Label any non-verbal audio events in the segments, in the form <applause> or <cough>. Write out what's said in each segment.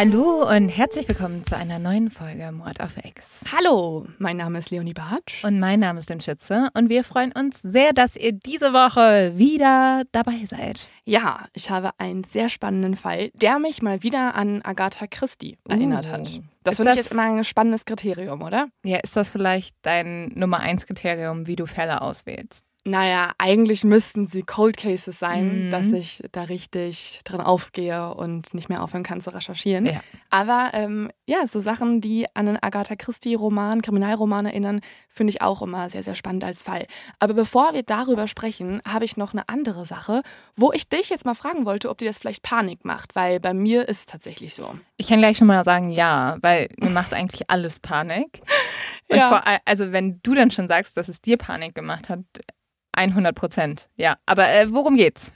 Hallo und herzlich willkommen zu einer neuen Folge Mord auf Ex. Hallo, mein Name ist Leonie Bartsch. Und mein Name ist Lynn Schütze und wir freuen uns sehr, dass ihr diese Woche wieder dabei seid. Ja, ich habe einen sehr spannenden Fall, der mich mal wieder an Agatha Christie erinnert Uh. hat. Das finde ich jetzt immer ein spannendes Kriterium, oder? Ja, ist das vielleicht dein Nummer eins Kriterium, wie du Fälle auswählst? Naja, eigentlich müssten sie Cold Cases sein, Mhm. dass ich da richtig drin aufgehe und nicht mehr aufhören kann zu recherchieren. Ja. Aber ähm, ja, so Sachen, die an einen Agatha Christie-Roman, Kriminalroman erinnern, finde ich auch immer sehr, sehr spannend als Fall. Aber bevor wir darüber sprechen, habe ich noch eine andere Sache, wo ich dich jetzt mal fragen wollte, ob dir das vielleicht Panik macht, weil bei mir ist es tatsächlich so. Ich kann gleich schon mal sagen, ja, weil mir macht eigentlich alles Panik. <laughs> Und Ja. vor, also wenn du dann schon sagst, dass es dir Panik gemacht hat, 100 Prozent. Ja, aber äh, worum geht's?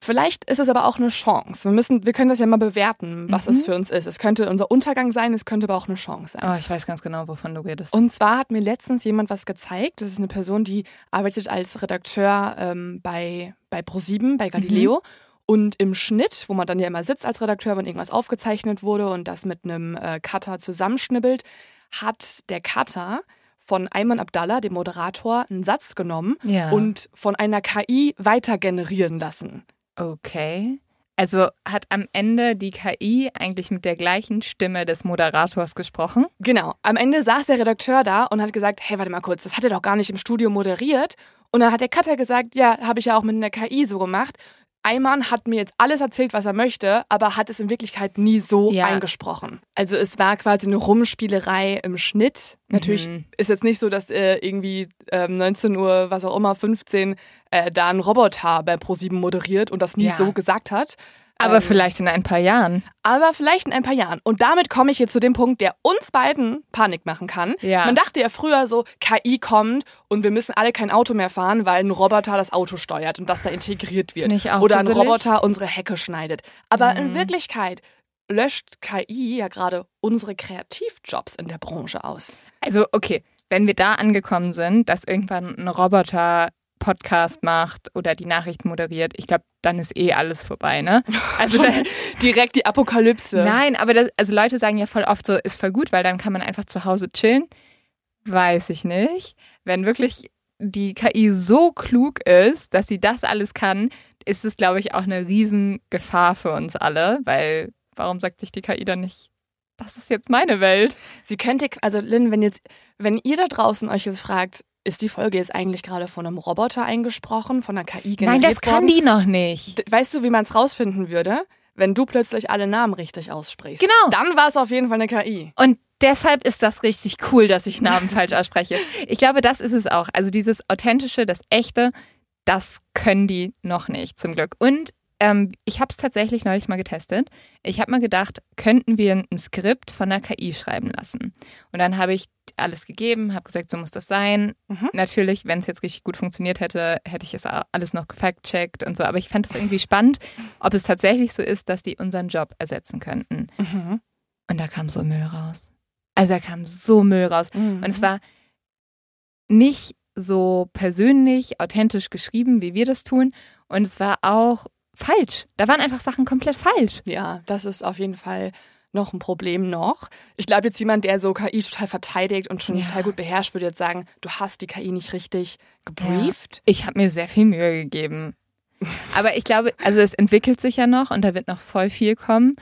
Vielleicht ist es aber auch eine Chance. Wir müssen, wir können das ja mal bewerten, was Mhm. es für uns ist. Es könnte unser Untergang sein, es könnte aber auch eine Chance sein. Oh, ich weiß ganz genau, wovon du redest. Und zwar hat mir letztens jemand was gezeigt. Das ist eine Person, die arbeitet als Redakteur ähm, bei, bei Pro7, bei Galileo. Und im Schnitt, wo man dann ja immer sitzt als Redakteur, wenn irgendwas aufgezeichnet wurde und das mit einem äh, Cutter zusammenschnibbelt, hat der Cutter von Ayman Abdallah, dem Moderator, einen Satz genommen ja. und von einer KI weiter generieren lassen. Okay. Also hat am Ende die KI eigentlich mit der gleichen Stimme des Moderators gesprochen? Genau. Am Ende saß der Redakteur da und hat gesagt, hey, warte mal kurz, das hat er doch gar nicht im Studio moderiert. Und dann hat der Cutter gesagt, ja, habe ich ja auch mit einer KI so gemacht. Ayman hat mir jetzt alles erzählt, was er möchte, aber hat es in Wirklichkeit nie so Ja. eingesprochen. Also es war quasi eine Rumspielerei im Schnitt. Natürlich Mhm. ist jetzt nicht so, dass äh, irgendwie ähm, 19 Uhr, was auch immer, 15 äh, da ein Roboter bei ProSieben moderiert und das nie Ja. so gesagt hat. Aber Ähm, vielleicht in ein paar Jahren. aber vielleicht in ein paar Jahren. Und damit komme ich jetzt zu dem Punkt, der uns beiden Panik machen kann. Ja. Man dachte ja früher so, KI kommt und wir müssen alle kein Auto mehr fahren, weil ein Roboter das Auto steuert und das da integriert wird. Ich auch Oder ein gruselig. Roboter unsere Hecke schneidet. Aber in Mhm. Wirklichkeit löscht KI ja gerade unsere Kreativjobs in der Branche aus. Also, okay, wenn wir da angekommen sind, dass irgendwann ein Roboter Podcast macht oder die Nachrichten moderiert, ich glaube, dann ist eh alles vorbei, ne? <laughs> Also da, Direkt die Apokalypse. nein, aber das, also Leute sagen ja voll oft so, ist voll gut, weil dann kann man einfach zu Hause chillen. Weiß ich nicht. Wenn wirklich die KI so klug ist, dass sie das alles kann, ist es, glaube ich, auch eine Riesengefahr für uns alle, weil warum sagt sich die KI dann nicht, das ist jetzt meine Welt? Sie könnte, also Lynn, wenn jetzt, wenn ihr da draußen euch jetzt fragt, ist die Folge jetzt eigentlich gerade von einem Roboter eingesprochen, von einer KI generiert Nein, das kann worden? die noch nicht. Weißt du, wie man es rausfinden würde? Wenn du plötzlich alle Namen richtig aussprichst. Genau. Dann war es auf jeden Fall eine KI. Und deshalb ist das richtig cool, dass ich Namen falsch <laughs> ausspreche. Ich glaube, das ist es auch. Also dieses Authentische, das Echte, das können die noch nicht, zum Glück. Und ähm, ich habe es tatsächlich neulich mal getestet. Ich habe mal gedacht, könnten wir ein Skript von der KI schreiben lassen? Und dann habe ich alles gegeben, habe gesagt, so muss das sein. Mhm. Natürlich, wenn es jetzt richtig gut funktioniert hätte, hätte ich es alles noch gefact-checkt und so. Aber ich fand es irgendwie spannend, ob es tatsächlich so ist, dass die unseren Job ersetzen könnten. Mhm. Und da kam so Müll raus. Also da kam so Müll raus. Mhm. Und es war nicht so persönlich, authentisch geschrieben, wie wir das tun. Und es war auch falsch. Da waren einfach Sachen komplett falsch. Ja, das ist auf jeden Fall noch ein Problem noch. Ich glaube jetzt jemand, der so KI total verteidigt und schon Ja. total gut beherrscht, würde jetzt sagen, du hast die KI nicht richtig gebrieft. Ich habe mir sehr viel Mühe gegeben. Aber ich glaube, also es entwickelt sich ja noch und da wird noch voll viel kommen.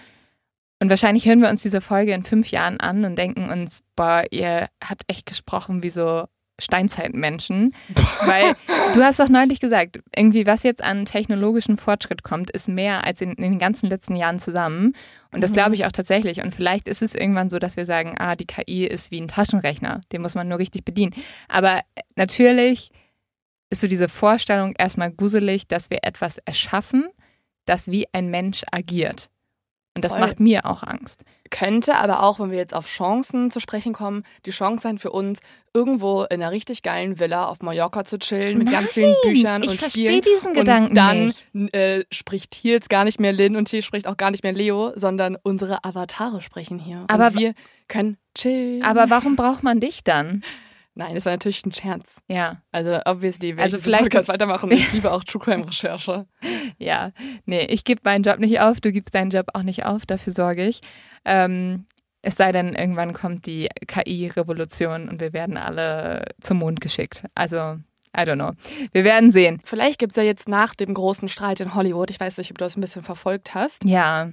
Und wahrscheinlich hören wir uns diese Folge in fünf Jahren an und denken uns, boah, ihr habt echt gesprochen wie so Steinzeitmenschen. Weil du hast doch neulich gesagt, irgendwie was jetzt an technologischen Fortschritt kommt, ist mehr als in, in den ganzen letzten Jahren zusammen. Und das Mhm. glaube ich auch tatsächlich. Und vielleicht ist es irgendwann so, dass wir sagen, ah, die KI ist wie ein Taschenrechner, den muss man nur richtig bedienen. Aber natürlich ist so diese Vorstellung erstmal gruselig, dass wir etwas erschaffen, das wie ein Mensch agiert. Und das Voll. macht mir auch Angst. Könnte aber auch, wenn wir jetzt auf Chancen zu sprechen kommen, die Chance sein für uns, irgendwo in einer richtig geilen Villa auf Mallorca zu chillen mit ganz vielen Büchern ich und verstehe Spielen. diesen Gedanken und dann nicht. Äh, spricht hier jetzt gar nicht mehr Lynn und hier spricht auch gar nicht mehr Leo, sondern unsere Avatare sprechen hier. Aber und wir können chillen. Aber warum braucht man dich dann? Nein, das war natürlich ein Scherz. Ja. Also obviously werde Also ich vielleicht- Podcast weitermachen. Ich <laughs> liebe auch True Crime Recherche. Ja, nee, ich gebe meinen Job nicht auf, du gibst deinen Job auch nicht auf, dafür sorge ich. Ähm, es sei denn, irgendwann kommt die KI-Revolution und wir werden alle zum Mond geschickt. Also, I don't know. Wir werden sehen. Vielleicht gibt es ja jetzt nach dem großen Streit in Hollywood, ich weiß nicht, ob du das ein bisschen verfolgt hast. Ja,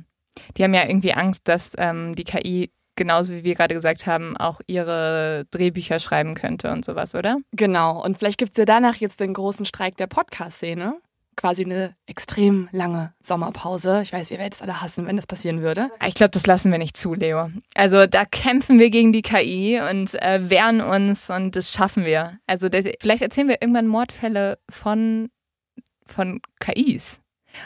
die haben ja irgendwie Angst, dass ähm, die KI genauso wie wir gerade gesagt haben, auch ihre Drehbücher schreiben könnte und sowas, oder? Genau. Und vielleicht gibt es ja danach jetzt den großen Streik der Podcast-Szene. Quasi eine extrem lange Sommerpause. Ich weiß, ihr werdet es alle hassen, wenn das passieren würde. Ich glaube, das lassen wir nicht zu, Leo. Also da kämpfen wir gegen die KI und äh, wehren uns und das schaffen wir. Also das, vielleicht erzählen wir irgendwann Mordfälle von, von KIs.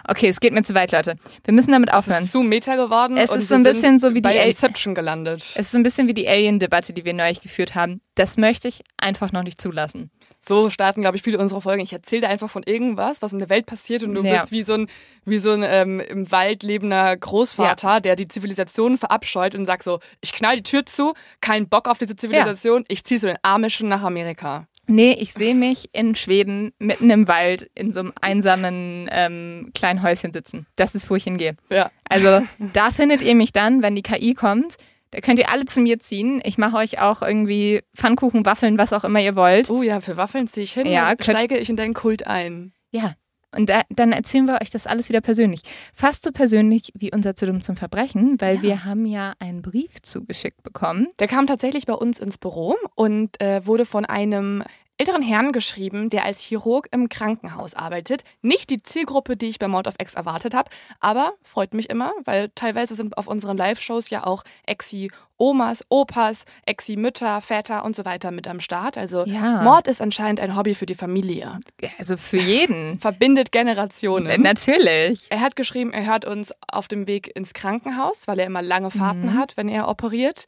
Okay, es geht mir zu weit, Leute. Wir müssen damit aufhören. Es ist zu meta geworden. Es ist so ein bisschen so wie die Inception gelandet. Es ist so ein bisschen wie die Alien-Debatte, die wir neulich geführt haben. Das möchte ich einfach noch nicht zulassen. So starten, glaube ich, viele unserer Folgen. Ich erzähle dir einfach von irgendwas, was in der Welt passiert und du Ja. bist wie so ein, wie so ein ähm, im Wald lebender Großvater, der die Zivilisation verabscheut und sagt so, ich knall die Tür zu, kein Bock auf diese Zivilisation, ich ziehe zu den Amischen nach Amerika. Nee, ich sehe mich in Schweden mitten im Wald in so einem einsamen ähm, kleinen Häuschen sitzen. Das ist, wo ich hingehe. Ja. Also da findet ihr mich dann, wenn die KI kommt. Da könnt ihr alle zu mir ziehen. Ich mache euch auch irgendwie Pfannkuchen, Waffeln, was auch immer ihr wollt. Oh ja, für Waffeln ziehe ich hin Ja, steige ich in deinen Kult ein. Ja. Und da, dann erzählen wir euch das alles wieder persönlich. Fast so persönlich wie unser zu dumm zum Verbrechen, weil Ja. wir haben ja einen Brief zugeschickt bekommen. Der kam tatsächlich bei uns ins Büro und äh, wurde von einem älteren Herrn geschrieben, der als Chirurg im Krankenhaus arbeitet. Nicht die Zielgruppe, die ich bei Mord of X erwartet habe, aber freut mich immer, weil teilweise sind auf unseren Live-Shows ja auch Exi-Omas, Opas, Exi-Mütter, Väter und so weiter mit am Start. Also Ja. Mord ist anscheinend ein Hobby für die Familie. Also für jeden. <laughs> Verbindet Generationen. Natürlich. Er hat geschrieben, er hört uns auf dem Weg ins Krankenhaus, weil er immer lange Fahrten Mhm. hat, wenn er operiert.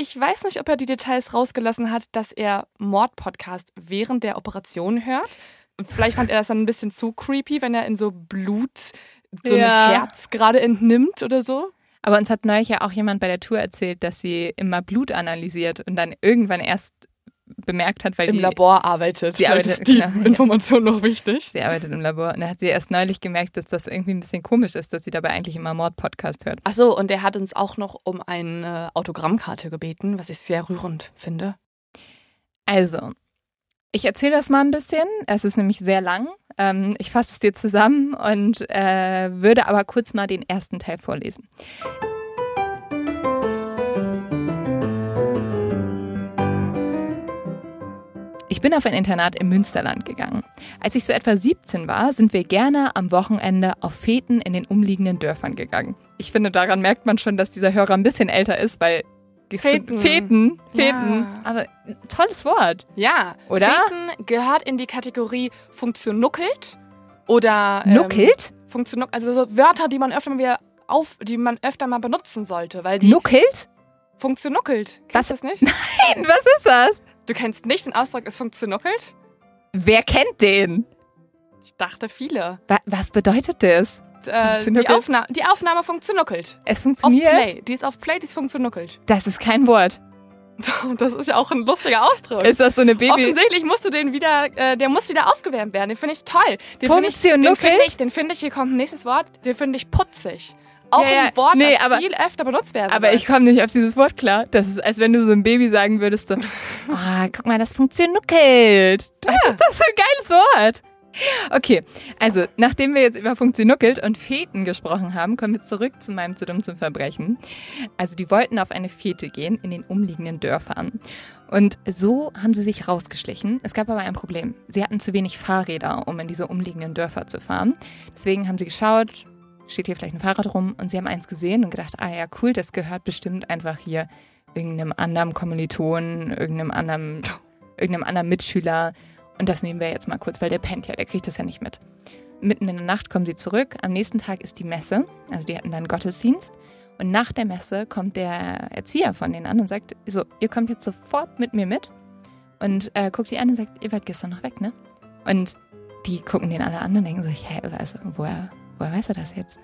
Ich weiß nicht, ob er die Details rausgelassen hat, dass er Mord-Podcast während der Operation hört. Vielleicht fand er das dann ein bisschen zu creepy, wenn er in so Blut so Ja. ein Herz gerade entnimmt oder so. Aber uns hat neulich ja auch jemand bei der Tour erzählt, dass sie immer Blut analysiert und dann irgendwann erst bemerkt hat, weil Im die, Labor arbeitet. Sie arbeitet, ist die genau, ja. Information noch wichtig. sie arbeitet im Labor und da hat sie erst neulich gemerkt, dass das irgendwie ein bisschen komisch ist, dass sie dabei eigentlich immer Mord-Podcast hört. Ach so, und er hat uns auch noch um eine Autogrammkarte gebeten, was ich sehr rührend finde. Also, ich erzähle das mal ein bisschen. Es ist nämlich sehr lang. Ähm, ich fasse es dir zusammen und äh, würde aber kurz mal den ersten Teil vorlesen. Ich bin auf ein Internat im Münsterland gegangen. Als ich so etwa 17 war, sind wir gerne am Wochenende auf Feten in den umliegenden Dörfern gegangen. Ich finde, daran merkt man schon, dass dieser Hörer ein bisschen älter ist, weil Feten. Feten, Feten. Ja. Aber tolles Wort. Ja, Oder? Feten gehört in die Kategorie funktionuckelt oder ähm, Nuckelt? Funktion, also so Wörter, die man öfter mal wieder auf, die man öfter mal benutzen sollte, weil die Nuckelt? funktionuckelt. Kennst du das nicht? <laughs> Nein, was ist das? Du kennst nicht den Ausdruck, ist funktionuckelt? Wer kennt den? Ich dachte viele. Wa was bedeutet das? Äh, die? Aufna die Aufnahme funktionuckelt. Es Auf funktioniert. Play. Die ist auf Play, die ist funktionuckelt. Das ist kein Wort. <laughs> Das ist ja auch ein lustiger Ausdruck. Ist das so eine Baby? Offensichtlich musst du den wieder, äh, der muss wieder aufgewärmt werden. Den finde ich toll. Den finde ich, den finde ich, den finde ich, hier kommt ein nächsstes Wort, den finde ich putzig. Auch Ja, ja. ein Wort, Nee, das aber- viel öfter benutzt werden Aber soll. ich komme nicht auf dieses Wort klar. Das ist, als wenn du so ein Baby sagen würdest, so, <laughs> ah, guck mal, das funktionuckelt. Was ist das für ein geiles Wort? Okay, also nachdem wir jetzt über Funktionuckelt und Feten gesprochen haben, kommen wir zurück zu meinem zu dumm zum Verbrechen. Also die wollten auf eine Fete gehen in den umliegenden Dörfern. Und so haben sie sich rausgeschlichen. Es gab aber ein Problem. Sie hatten zu wenig Fahrräder, um in diese umliegenden Dörfer zu fahren. Deswegen haben sie geschaut, steht hier vielleicht ein Fahrrad rum und sie haben eins gesehen und gedacht, ah ja, cool, das gehört bestimmt einfach hier irgendeinem anderen Kommilitonen, irgendeinem anderen, irgendeinem anderen Mitschüler. Und das nehmen wir jetzt mal kurz, weil der pennt ja, der kriegt das ja nicht mit. Mitten in der Nacht kommen sie zurück. Am nächsten Tag ist die Messe. Also die hatten dann Gottesdienst. Und nach der Messe kommt der Erzieher von denen an und sagt, so, ihr kommt jetzt sofort mit mir mit. Und äh, guckt die an und sagt, ihr wart gestern noch weg, ne? Und die gucken den alle an und denken sich, hä, was, woher, woher weiß er das jetzt?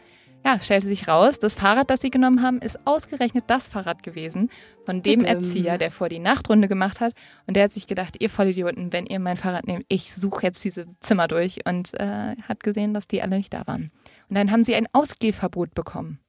ja, stellte sich raus, das Fahrrad, das sie genommen haben, ist ausgerechnet das Fahrrad gewesen von dem. Erzieher, der vor die Nachtrunde gemacht hat. Und der hat sich gedacht, ihr Vollidioten, wenn ihr mein Fahrrad nehmt, ich suche jetzt diese Zimmer durch und äh, hat gesehen, dass die alle nicht da waren. Und dann haben sie ein Ausgehverbot bekommen.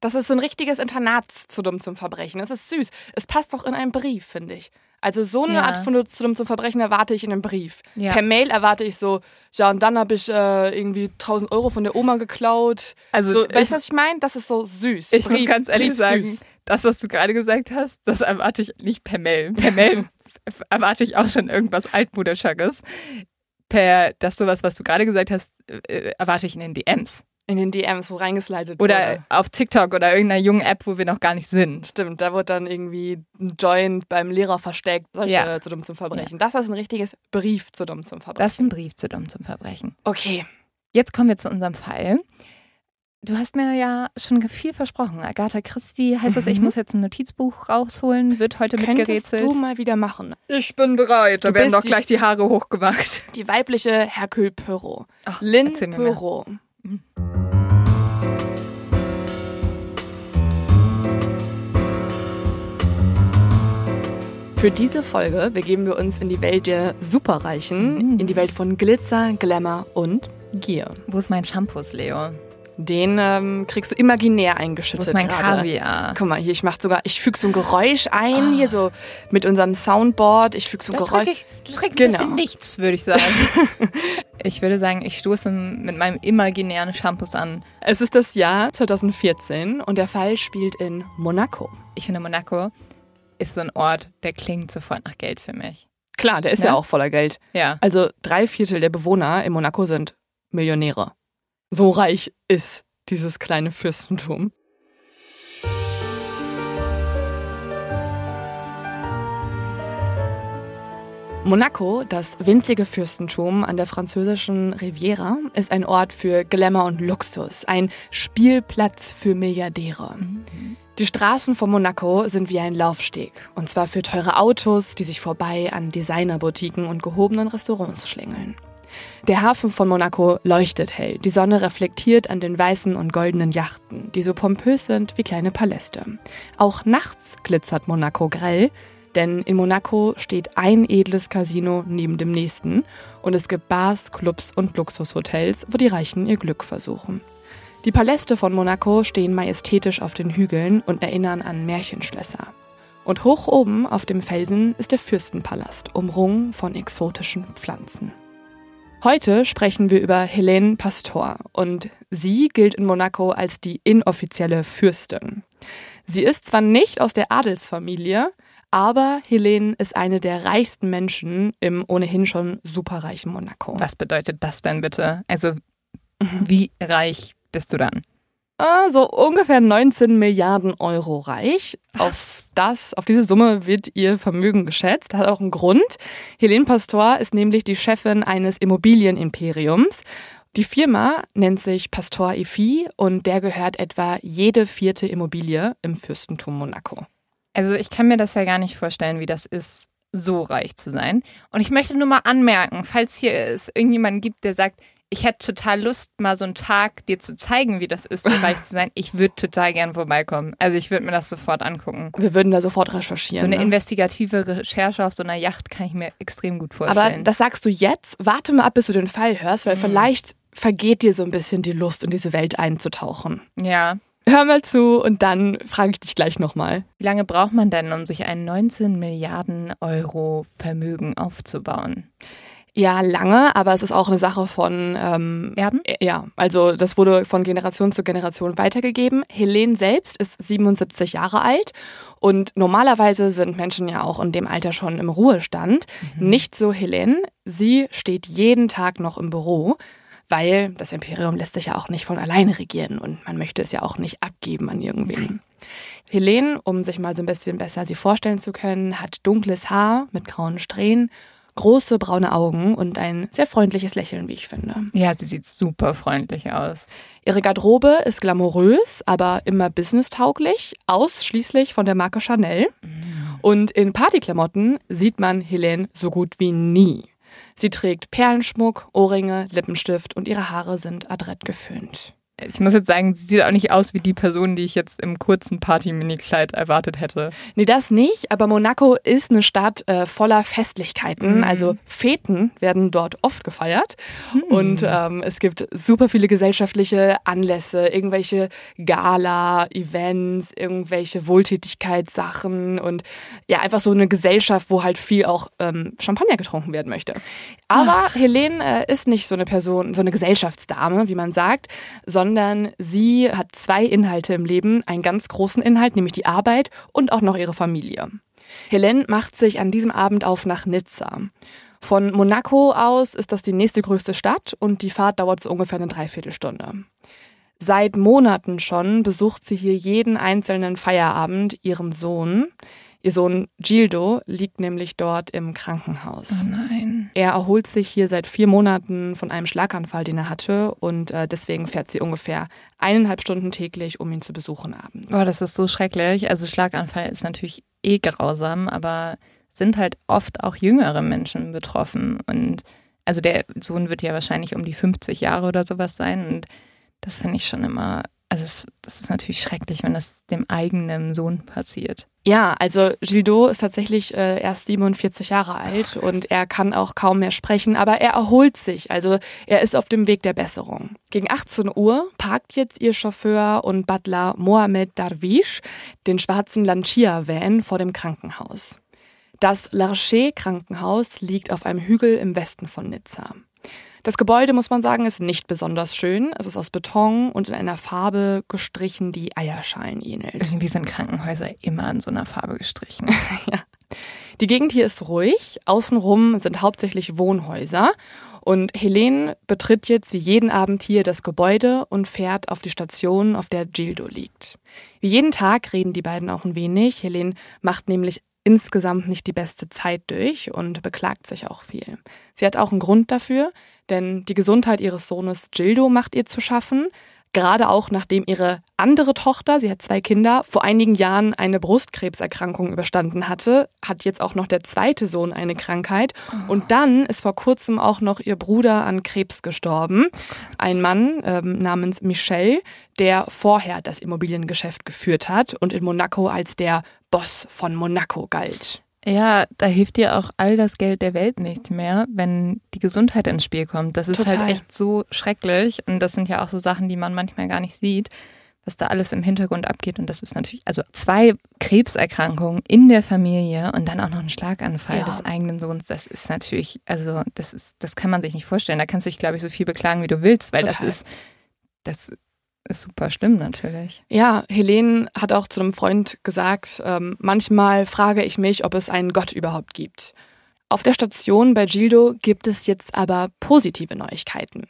Das ist so ein richtiges Internat zu dumm zum Verbrechen. Das ist süß. Es passt doch in einen Brief, finde ich. Also so eine Ja. Art von zu dumm zum Verbrechen erwarte ich in einem Brief. Ja. Per Mail erwarte ich so, ja, und dann habe ich äh, irgendwie 1000 Euro von der Oma geklaut. Also so, ich- weißt du, was ich meine? Das ist so süß. Ich muss Brief- ganz ehrlich Brief sagen, süß. das, was du gerade gesagt hast, das erwarte ich nicht per Mail. Per Mail <laughs> erwarte ich auch schon irgendwas altmodisches. Per das sowas, was du gerade gesagt hast, äh, erwarte ich in den DMs. In den DMs, wo reingeslidet Oder wurde. auf TikTok oder irgendeiner jungen App, wo wir noch gar nicht sind. Stimmt, da wird dann irgendwie ein Joint beim Lehrer versteckt. Solche Ja. zu dumm zum Verbrechen. Das ist ein richtiges Brief zu dumm zum Verbrechen. Das ist ein Brief zu dumm zum Verbrechen. okay. Jetzt kommen wir zu unserem Fall. Du hast mir ja schon viel versprochen. Agatha Christie heißt das, ich Mhm. muss jetzt ein Notizbuch rausholen, wird heute Könntest mitgerätselt. du mal wieder machen. Ich bin bereit. Da Du werden doch gleich die Haare hochgemacht. Die weibliche Hercule Poirot. Ach, Lynn mehr. Für diese Folge begeben wir uns in die Welt der Superreichen, Mhm. in die Welt von Glitzer, Glamour und Gier. Wo ist mein Shampoos, Leo? Den ähm, kriegst du imaginär Wo eingeschüttet. ist mein gerade. Kaviar? Guck mal, hier, ich mach sogar, ich füge so ein Geräusch ein, Ah. hier so mit unserem Soundboard. Ich füge so ein Das Geräusch. trägt, das trägt ein Genau. bisschen nichts, würde ich sagen. <laughs> ich würde sagen, ich stoße mit meinem imaginären Shampoos an. Es ist das Jahr 2014 und der Fall spielt in Monaco. Ich finde, Monaco ist so ein Ort, der klingt sofort nach Geld für mich. Klar, der ist Ne? ja auch voller Geld. Ja. Also drei Viertel der Bewohner in Monaco sind Millionäre. So reich ist dieses kleine Fürstentum. Monaco, das winzige Fürstentum an der französischen Riviera, ist ein Ort für Glamour und Luxus, ein Spielplatz für Milliardäre. Die Straßen von Monaco sind wie ein Laufsteg, und zwar für teure Autos, die sich vorbei an Designerboutiquen und gehobenen Restaurants schlängeln. Der Hafen von Monaco leuchtet hell, die Sonne reflektiert an den weißen und goldenen Yachten, die so pompös sind wie kleine Paläste. Auch nachts glitzert Monaco grell, denn in Monaco steht ein edles Casino neben dem nächsten und es gibt Bars, Clubs und Luxushotels, wo die Reichen ihr Glück versuchen. Die Paläste von Monaco stehen majestätisch auf den Hügeln und erinnern an Märchenschlösser. Und hoch oben auf dem Felsen ist der Fürstenpalast, umrungen von exotischen Pflanzen. Heute sprechen wir über Helene Pastor und sie gilt in Monaco als die inoffizielle Fürstin. Sie ist zwar nicht aus der Adelsfamilie, aber Helene ist eine der reichsten Menschen im ohnehin schon superreichen Monaco. Was bedeutet das denn bitte? Also, wie reich bist du dann? Also ungefähr 19 Milliarden Euro reich. Auf das, auf diese Summe wird ihr Vermögen geschätzt. Hat auch einen Grund. Helene Pastor ist nämlich die Chefin eines Immobilienimperiums. Die Firma nennt sich Pastor EFI und der gehört etwa jede vierte Immobilie im Fürstentum Monaco. Also, ich kann mir das ja gar nicht vorstellen, wie das ist, so reich zu sein. Und ich möchte nur mal anmerken, falls hier es irgendjemanden gibt, der sagt, ich hätte total Lust, mal so einen Tag dir zu zeigen, wie das ist, so reich zu sein. Ich würde total gern vorbeikommen. Also ich würde mir das sofort angucken. Wir würden da sofort recherchieren. So eine ne? investigative Recherche auf so einer Yacht kann ich mir extrem gut Aber vorstellen. das sagst du jetzt. Warte mal ab, bis du den Fall hörst, weil Mhm. vielleicht vergeht dir so ein bisschen die Lust, in diese Welt einzutauchen. ja. Hör mal zu und dann frage ich dich gleich nochmal. Wie lange braucht man denn, um sich ein 19 Milliarden Euro Vermögen aufzubauen? Ja, lange, aber es ist auch eine Sache von ähm, Erben? äh, Ja, also das wurde von Generation zu Generation weitergegeben. Helene selbst ist 77 Jahre alt und normalerweise sind Menschen ja auch in dem Alter schon im Ruhestand. Nicht so Helene. Sie steht jeden Tag noch im Büro, weil das Imperium lässt sich ja auch nicht von alleine regieren und man möchte es ja auch nicht abgeben an irgendwen. Helene, um sich mal so ein bisschen besser sie vorstellen zu können, hat dunkles Haar mit grauen Strähnen, große braune Augen und ein sehr freundliches Lächeln, wie ich finde. Ja, sie sieht super freundlich aus. Ihre Garderobe ist glamourös, aber immer businesstauglich, ausschließlich von der Marke Chanel. Und in Partyklamotten sieht man Helene so gut wie nie. Sie trägt Perlenschmuck, Ohrringe, Lippenstift und ihre Haare sind adrett geföhnt. Ich muss jetzt sagen, sie sieht auch nicht aus wie die Person, die ich jetzt im kurzen Party-Mini-Kleid erwartet hätte. Nee, das nicht, aber Monaco ist eine Stadt äh, voller Festlichkeiten. Mhm. Also Feten werden dort oft gefeiert. Mhm. Und ähm, es gibt super viele gesellschaftliche Anlässe, irgendwelche Gala, Events, irgendwelche Wohltätigkeitssachen und ja, einfach so eine Gesellschaft, wo halt viel auch ähm, Champagner getrunken werden möchte. Aber Ach. Helene äh, ist nicht so eine Person, so eine Gesellschaftsdame, wie man sagt, sondern sie hat zwei Inhalte im Leben, einen ganz großen Inhalt, nämlich die Arbeit und auch noch ihre Familie. Helene macht sich an diesem Abend auf nach Nizza. Von Monaco aus ist das die nächste größte Stadt und die Fahrt dauert so ungefähr eine Dreiviertelstunde. Seit Monaten schon besucht sie hier jeden einzelnen Feierabend ihren Sohn. Ihr Sohn Gildo liegt nämlich dort im Krankenhaus. Oh nein. Er erholt sich hier seit vier Monaten von einem Schlaganfall, den er hatte. Und äh, deswegen fährt sie ungefähr eineinhalb Stunden täglich, um ihn zu besuchen abends. Boah, das ist so schrecklich. Also Schlaganfall ist natürlich eh grausam, aber sind halt oft auch jüngere Menschen betroffen. Und also der Sohn wird ja wahrscheinlich um die 50 Jahre oder sowas sein. Und das finde ich schon immer, also das, das ist natürlich schrecklich, wenn das dem eigenen Sohn passiert. Ja, also Gildo ist tatsächlich äh, erst 47 Jahre alt und er kann auch kaum mehr sprechen, aber er erholt sich. Also er ist auf dem Weg der Besserung. Gegen 18 Uhr parkt jetzt ihr Chauffeur und Butler Mohamed Darwish den schwarzen Lancia-Van vor dem Krankenhaus. Das Larcher Krankenhaus liegt auf einem Hügel im Westen von Nizza. Das Gebäude, muss man sagen, ist nicht besonders schön. Es ist aus Beton und in einer Farbe gestrichen, die Eierschalen ähnelt. Irgendwie sind Krankenhäuser immer in so einer Farbe gestrichen. <laughs> ja. Die Gegend hier ist ruhig. Außenrum sind hauptsächlich Wohnhäuser. Und Helene betritt jetzt wie jeden Abend hier das Gebäude und fährt auf die Station, auf der Gildo liegt. Wie jeden Tag reden die beiden auch ein wenig. Helene macht nämlich insgesamt nicht die beste Zeit durch und beklagt sich auch viel. Sie hat auch einen Grund dafür, denn die Gesundheit ihres Sohnes Gildo macht ihr zu schaffen. Gerade auch nachdem ihre andere Tochter, sie hat zwei Kinder, vor einigen Jahren eine Brustkrebserkrankung überstanden hatte, hat jetzt auch noch der zweite Sohn eine Krankheit. Oh. Und dann ist vor kurzem auch noch ihr Bruder an Krebs gestorben. Ein Mann ähm, namens Michel, der vorher das Immobiliengeschäft geführt hat und in Monaco als der Boss von Monaco galt. Ja, da hilft dir auch all das Geld der Welt nichts mehr, wenn die Gesundheit ins Spiel kommt. Das ist halt Total. halt echt so schrecklich. Und das sind ja auch so Sachen, die man manchmal gar nicht sieht, was da alles im Hintergrund abgeht. Und das ist natürlich, also zwei Krebserkrankungen in der Familie und dann auch noch ein Schlaganfall ja. des eigenen Sohns. Das ist natürlich, also das ist, das kann man sich nicht vorstellen. Da kannst du dich, glaube ich, so viel beklagen, wie du willst, weil Total. das ist, das ist super schlimm natürlich. Ja, Helene hat auch zu einem Freund gesagt, ähm, manchmal frage ich mich, ob es einen Gott überhaupt gibt. Auf der Station bei Gildo gibt es jetzt aber positive Neuigkeiten.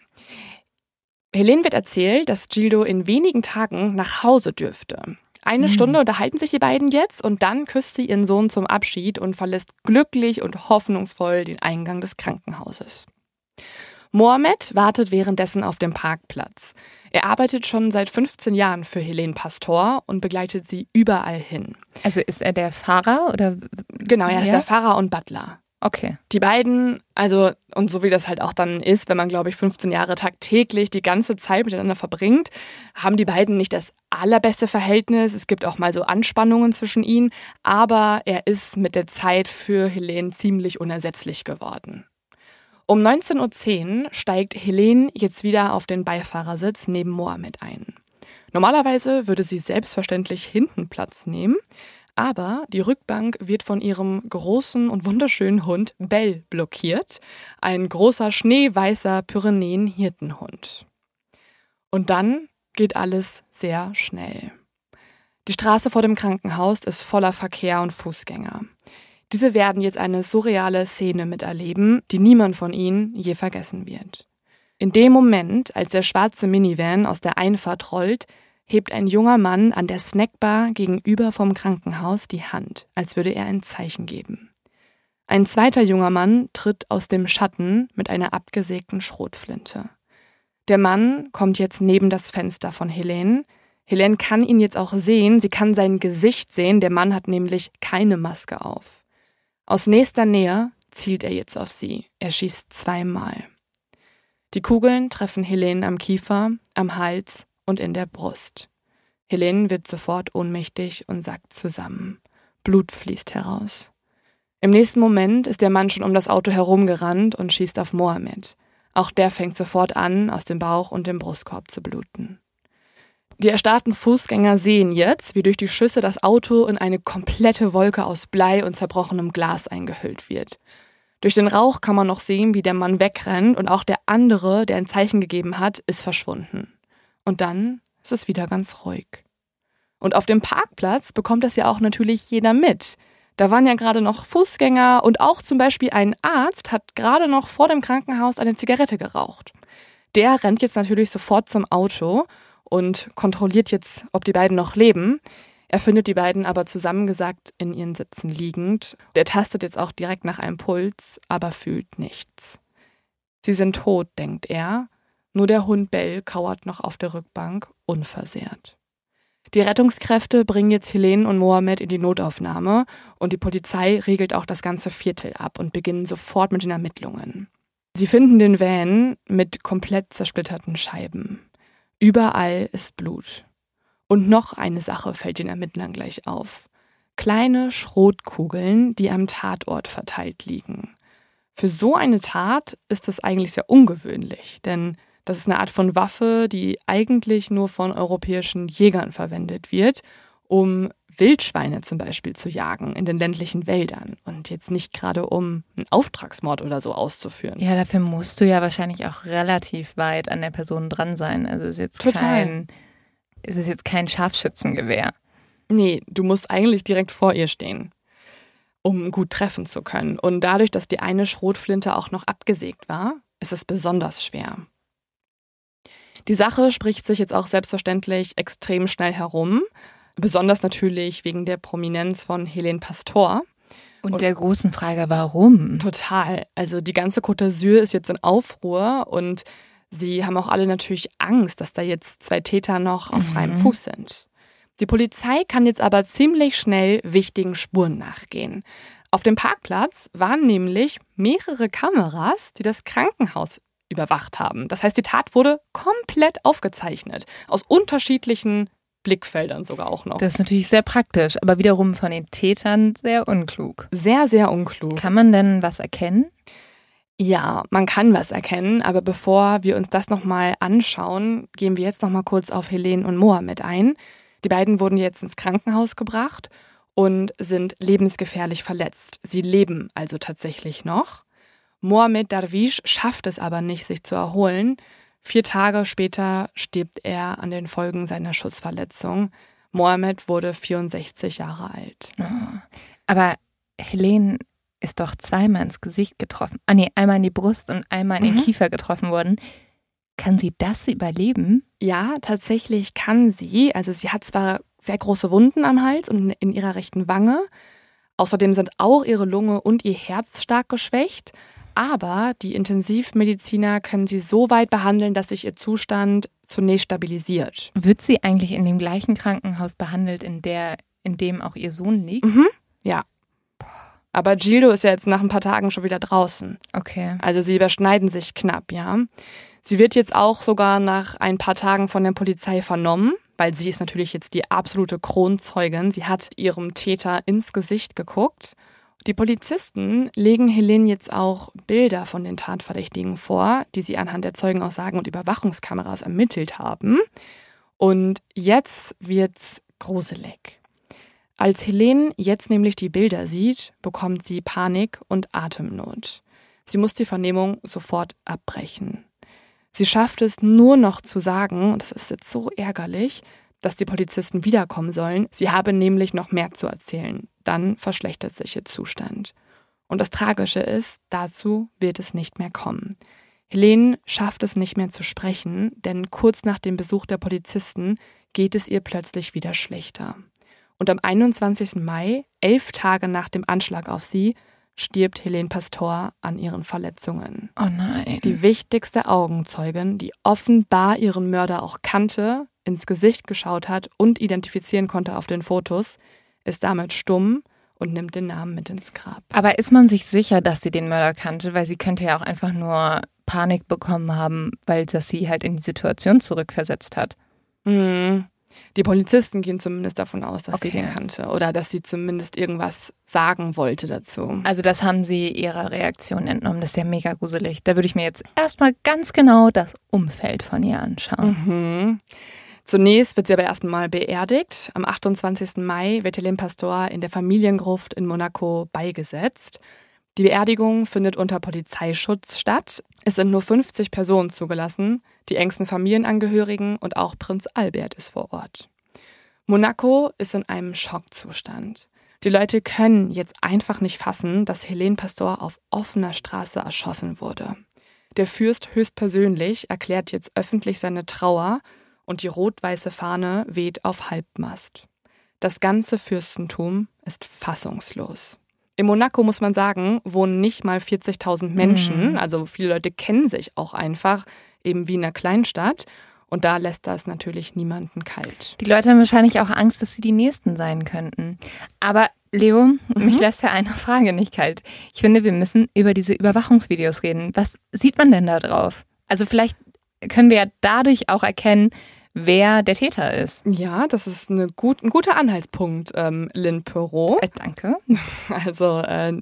Helene wird erzählt, dass Gildo in wenigen Tagen nach Hause dürfte. Eine mhm. Stunde unterhalten sich die beiden jetzt und dann küsst sie ihren Sohn zum Abschied und verlässt glücklich und hoffnungsvoll den Eingang des Krankenhauses. Mohamed wartet währenddessen auf dem Parkplatz. Er arbeitet schon seit 15 Jahren für Helene Pastor und begleitet sie überall hin. Also ist er der Fahrer oder? Genau, er ist der Fahrer und Butler. Okay. Die beiden, also, und so wie das halt auch dann ist, wenn man, glaube ich, 15 Jahre tagtäglich die ganze Zeit miteinander verbringt, haben die beiden nicht das allerbeste Verhältnis. Es gibt auch mal so Anspannungen zwischen ihnen, aber er ist mit der Zeit für Helene ziemlich unersetzlich geworden. Um 19.10 Uhr steigt Helene jetzt wieder auf den Beifahrersitz neben Mohammed ein. Normalerweise würde sie selbstverständlich hinten Platz nehmen, aber die Rückbank wird von ihrem großen und wunderschönen Hund Bell blockiert, ein großer schneeweißer Pyrenäen-Hirtenhund. Und dann geht alles sehr schnell. Die Straße vor dem Krankenhaus ist voller Verkehr und Fußgänger. Diese werden jetzt eine surreale Szene miterleben, die niemand von ihnen je vergessen wird. In dem Moment, als der schwarze Minivan aus der Einfahrt rollt, hebt ein junger Mann an der Snackbar gegenüber vom Krankenhaus die Hand, als würde er ein Zeichen geben. Ein zweiter junger Mann tritt aus dem Schatten mit einer abgesägten Schrotflinte. Der Mann kommt jetzt neben das Fenster von Helene. Helene kann ihn jetzt auch sehen, sie kann sein Gesicht sehen, der Mann hat nämlich keine Maske auf. Aus nächster Nähe zielt er jetzt auf sie. Er schießt zweimal. Die Kugeln treffen Helene am Kiefer, am Hals und in der Brust. Helene wird sofort ohnmächtig und sackt zusammen. Blut fließt heraus. Im nächsten Moment ist der Mann schon um das Auto herumgerannt und schießt auf Mohammed. Auch der fängt sofort an, aus dem Bauch und dem Brustkorb zu bluten. Die erstarrten Fußgänger sehen jetzt, wie durch die Schüsse das Auto in eine komplette Wolke aus Blei und zerbrochenem Glas eingehüllt wird. Durch den Rauch kann man noch sehen, wie der Mann wegrennt und auch der andere, der ein Zeichen gegeben hat, ist verschwunden. Und dann ist es wieder ganz ruhig. Und auf dem Parkplatz bekommt das ja auch natürlich jeder mit. Da waren ja gerade noch Fußgänger und auch zum Beispiel ein Arzt hat gerade noch vor dem Krankenhaus eine Zigarette geraucht. Der rennt jetzt natürlich sofort zum Auto und kontrolliert jetzt, ob die beiden noch leben. Er findet die beiden aber zusammengesackt in ihren Sitzen liegend. Der tastet jetzt auch direkt nach einem Puls, aber fühlt nichts. Sie sind tot, denkt er. Nur der Hund Bell kauert noch auf der Rückbank, unversehrt. Die Rettungskräfte bringen jetzt Helene und Mohammed in die Notaufnahme und die Polizei regelt auch das ganze Viertel ab und beginnen sofort mit den Ermittlungen. Sie finden den Van mit komplett zersplitterten Scheiben. Überall ist Blut. Und noch eine Sache fällt den Ermittlern gleich auf. Kleine Schrotkugeln, die am Tatort verteilt liegen. Für so eine Tat ist das eigentlich sehr ungewöhnlich, denn das ist eine Art von Waffe, die eigentlich nur von europäischen Jägern verwendet wird, um Wildschweine zum Beispiel zu jagen in den ländlichen Wäldern und jetzt nicht gerade um einen Auftragsmord oder so auszuführen. Ja, dafür musst du ja wahrscheinlich auch relativ weit an der Person dran sein. Also es ist jetzt Total. kein, es ist jetzt kein Scharfschützengewehr. Nee, du musst eigentlich direkt vor ihr stehen, um gut treffen zu können. Und dadurch, dass die eine Schrotflinte auch noch abgesägt war, ist es besonders schwer. Die Sache spricht sich jetzt auch selbstverständlich extrem schnell herum. Besonders natürlich wegen der Prominenz von Helene Pastor. Und, Und- der großen Frage, warum? Total. Also die ganze Côte d'Azur ist jetzt in Aufruhr und sie haben auch alle natürlich Angst, dass da jetzt zwei Täter noch auf freiem Mhm. Fuß sind. Die Polizei kann jetzt aber ziemlich schnell wichtigen Spuren nachgehen. Auf dem Parkplatz waren nämlich mehrere Kameras, die das Krankenhaus überwacht haben. Das heißt, die Tat wurde komplett aufgezeichnet. Aus unterschiedlichen Blickfeldern sogar auch noch. Das ist natürlich sehr praktisch, aber wiederum von den Tätern sehr unklug. Sehr, sehr unklug. Kann man denn was erkennen? Ja, man kann was erkennen, aber bevor wir uns das nochmal anschauen, gehen wir jetzt nochmal kurz auf Helene und Mohammed ein. Die beiden wurden jetzt ins Krankenhaus gebracht und sind lebensgefährlich verletzt. Sie leben also tatsächlich noch. Mohammed Darwish schafft es aber nicht, sich zu erholen. Vier Tage später stirbt er an den Folgen seiner Schussverletzung. Mohammed wurde 64 Jahre alt. Oh. Aber Helene ist doch zweimal ins Gesicht getroffen. Ah nee, einmal in die Brust und einmal in den Mhm. Kiefer getroffen worden. Kann sie das überleben? Ja, tatsächlich kann sie. Also sie hat zwar sehr große Wunden am Hals und in ihrer rechten Wange. Außerdem sind auch ihre Lunge und ihr Herz stark geschwächt. Aber die Intensivmediziner können sie so weit behandeln, dass sich ihr Zustand zunächst stabilisiert. Wird sie eigentlich in dem gleichen Krankenhaus behandelt, in, der, in dem auch ihr Sohn liegt? Mhm. Ja. Aber Gildo ist ja jetzt nach ein paar Tagen schon wieder draußen. Okay. Also sie überschneiden sich knapp, ja. Sie wird jetzt auch sogar nach ein paar Tagen von der Polizei vernommen, weil sie ist natürlich jetzt die absolute Kronzeugin. Sie hat ihrem Täter ins Gesicht geguckt. Die Polizisten legen Helene jetzt auch Bilder von den Tatverdächtigen vor, die sie anhand der Zeugenaussagen und Überwachungskameras ermittelt haben. Und jetzt wird's gruselig. Als Helene jetzt nämlich die Bilder sieht, bekommt sie Panik und Atemnot. Sie muss die Vernehmung sofort abbrechen. Sie schafft es nur noch zu sagen, und das ist jetzt so ärgerlich, dass die Polizisten wiederkommen sollen. Sie habe nämlich noch mehr zu erzählen. Dann verschlechtert sich ihr Zustand. Und das Tragische ist, dazu wird es nicht mehr kommen. Helene schafft es nicht mehr zu sprechen, denn kurz nach dem Besuch der Polizisten geht es ihr plötzlich wieder schlechter. Und am 21. Mai, elf Tage nach dem Anschlag auf sie, stirbt Helene Pastor an ihren Verletzungen. Oh nein. Die wichtigste Augenzeugin, die offenbar ihren Mörder auch kannte, ins Gesicht geschaut hat und identifizieren konnte auf den Fotos, ist damit stumm und nimmt den Namen mit ins Grab. Aber ist man sich sicher, dass sie den Mörder kannte? Weil sie könnte ja auch einfach nur Panik bekommen haben, weil das sie halt in die Situation zurückversetzt hat. Mhm. Die Polizisten gehen zumindest davon aus, dass Okay. sie den kannte oder dass sie zumindest irgendwas sagen wollte dazu. Also das haben sie ihrer Reaktion entnommen. Das ist ja mega gruselig. Da würde ich mir jetzt erstmal ganz genau das Umfeld von ihr anschauen. Mhm. Zunächst wird sie aber erstmal beerdigt. Am 28. Mai wird Helene Pastor in der Familiengruft in Monaco beigesetzt. Die Beerdigung findet unter Polizeischutz statt. Es sind nur 50 Personen zugelassen, die engsten Familienangehörigen und auch Prinz Albert ist vor Ort. Monaco ist in einem Schockzustand. Die Leute können jetzt einfach nicht fassen, dass Helene Pastor auf offener Straße erschossen wurde. Der Fürst höchstpersönlich erklärt jetzt öffentlich seine Trauer und die rot-weiße Fahne weht auf Halbmast. Das ganze Fürstentum ist fassungslos. In Monaco muss man sagen, wohnen nicht mal 40.000 Menschen, Mhm. also viele Leute kennen sich auch einfach, eben wie in einer Kleinstadt. Und da lässt das natürlich niemanden kalt. Die Leute haben wahrscheinlich auch Angst, dass sie die Nächsten sein könnten. Aber Leo, mich lässt ja eine Frage nicht kalt. Ich finde, wir müssen über diese Überwachungsvideos reden. Was sieht man denn da drauf? Also vielleicht können wir ja dadurch auch erkennen, wer der Täter ist. Ja, das ist eine gut, ein guter Anhaltspunkt, ähm, Lynn Perrault. Äh, danke. <laughs> Also äh,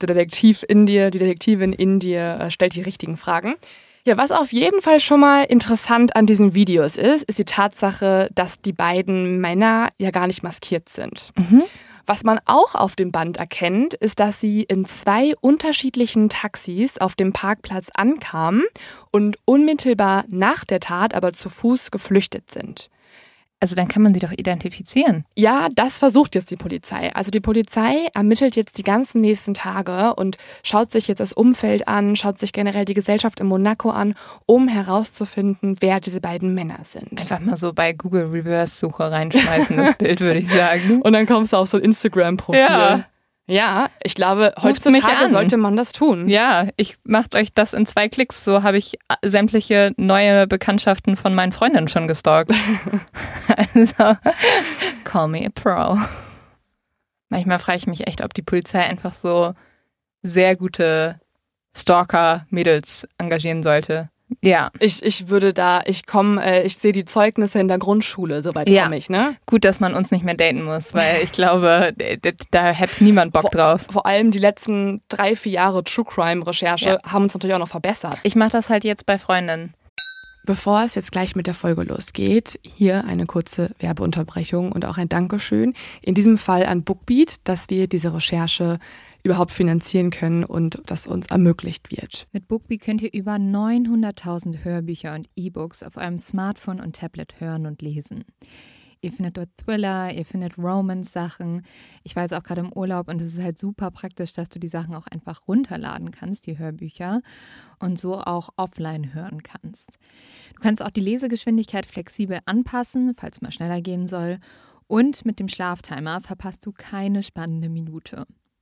der Detektiv in dir, die Detektivin in dir äh, stellt die richtigen Fragen. Ja, was auf jeden Fall schon mal interessant an diesen Videos ist, ist die Tatsache, dass die beiden Männer ja gar nicht maskiert sind. Mhm. Was man auch auf dem Band erkennt, ist, dass sie in zwei unterschiedlichen Taxis auf dem Parkplatz ankamen und unmittelbar nach der Tat aber zu Fuß geflüchtet sind. Also dann kann man sie doch identifizieren. Ja, das versucht jetzt die Polizei. Also die Polizei ermittelt jetzt die ganzen nächsten Tage und schaut sich jetzt das Umfeld an, schaut sich generell die Gesellschaft in Monaco an, um herauszufinden, wer diese beiden Männer sind. Einfach mal so bei Google Reverse-Suche reinschmeißen, das Bild, würde ich sagen. <laughs> Und dann kommst du auf so ein Instagram-Profil. Ja. Ja, ich glaube, heutzutage sollte man das tun. Ja, ich macht euch das in zwei Klicks. So habe ich sämtliche neue Bekanntschaften von meinen Freundinnen schon gestalkt. <laughs> also, call me a pro. Manchmal frage ich mich echt, ob die Polizei einfach so sehr gute Stalker-Mädels engagieren sollte. Ja, Ich, ich würde da, ich komme, äh, ich sehe die Zeugnisse in der Grundschule, soweit Ja. komme ich, ne? gut, dass man uns nicht mehr daten muss, weil ich glaube, da hätte niemand Bock drauf. Vor allem die letzten drei, vier Jahre True Crime Recherche Ja. haben uns natürlich auch noch verbessert. Ich mache das halt jetzt bei Freundinnen. Bevor es jetzt gleich mit der Folge losgeht, hier eine kurze Werbeunterbrechung und auch ein Dankeschön. In diesem Fall an Bookbeat, dass wir diese Recherche überhaupt finanzieren können und das uns ermöglicht wird. Mit Bookbee könnt ihr über 900.000 Hörbücher und E-Books auf eurem Smartphone und Tablet hören und lesen. Ihr findet dort Thriller, ihr findet Romance-Sachen. Ich war jetzt auch gerade im Urlaub und es ist halt super praktisch, dass du die Sachen auch einfach runterladen kannst, die Hörbücher, und so auch offline hören kannst. Du kannst auch die Lesegeschwindigkeit flexibel anpassen, falls mal schneller gehen soll. Und mit dem Schlaftimer verpasst du keine spannende Minute.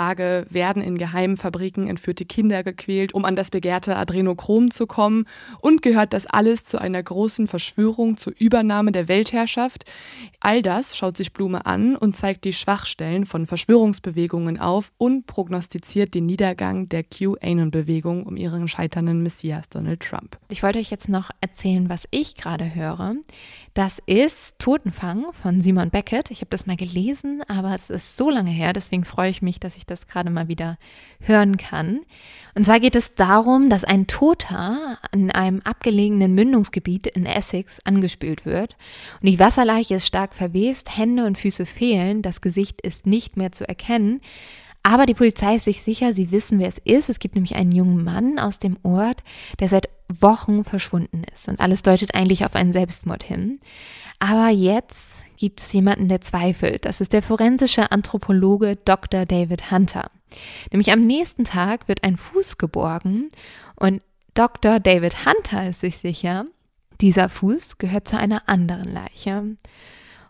werden in geheimen Fabriken entführte Kinder gequält, um an das begehrte Adrenochrom zu kommen und gehört das alles zu einer großen Verschwörung zur Übernahme der Weltherrschaft? All das schaut sich Blume an und zeigt die Schwachstellen von Verschwörungsbewegungen auf und prognostiziert den Niedergang der QAnon-Bewegung um ihren scheiternden Messias Donald Trump. Ich wollte euch jetzt noch erzählen, was ich gerade höre. Das ist Totenfang von Simon Beckett. Ich habe das mal gelesen, aber es ist so lange her, deswegen freue ich mich, dass ich das gerade mal wieder hören kann. Und zwar geht es darum, dass ein Toter in einem abgelegenen Mündungsgebiet in Essex angespült wird. Und die Wasserleiche ist stark verwest, Hände und Füße fehlen, das Gesicht ist nicht mehr zu erkennen. Aber die Polizei ist sich sicher, sie wissen, wer es ist. Es gibt nämlich einen jungen Mann aus dem Ort, der seit Wochen verschwunden ist. Und alles deutet eigentlich auf einen Selbstmord hin. Aber jetzt gibt es jemanden, der zweifelt. Das ist der forensische Anthropologe Dr. David Hunter. Nämlich am nächsten Tag wird ein Fuß geborgen und Dr. David Hunter ist sich sicher, Dieser Fuß gehört zu einer anderen Leiche.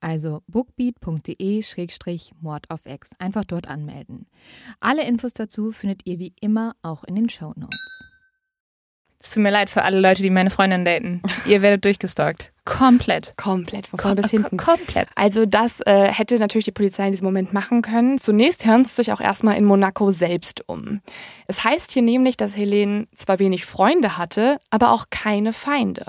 Also bookbeat.de-mordofx. Einfach dort anmelden. Alle Infos dazu findet ihr wie immer auch in den Show Notes. Es tut mir leid für alle Leute, die meine Freundin daten. <laughs> Ihr werdet durchgestalkt. Komplett. Komplett, von vorne bis hinten. Komplett. Also das äh, hätte natürlich die Polizei in diesem Moment machen können. Zunächst hören sie sich auch erstmal in Monaco selbst um. Es heißt hier nämlich, dass Helene zwar wenig Freunde hatte, aber auch keine Feinde.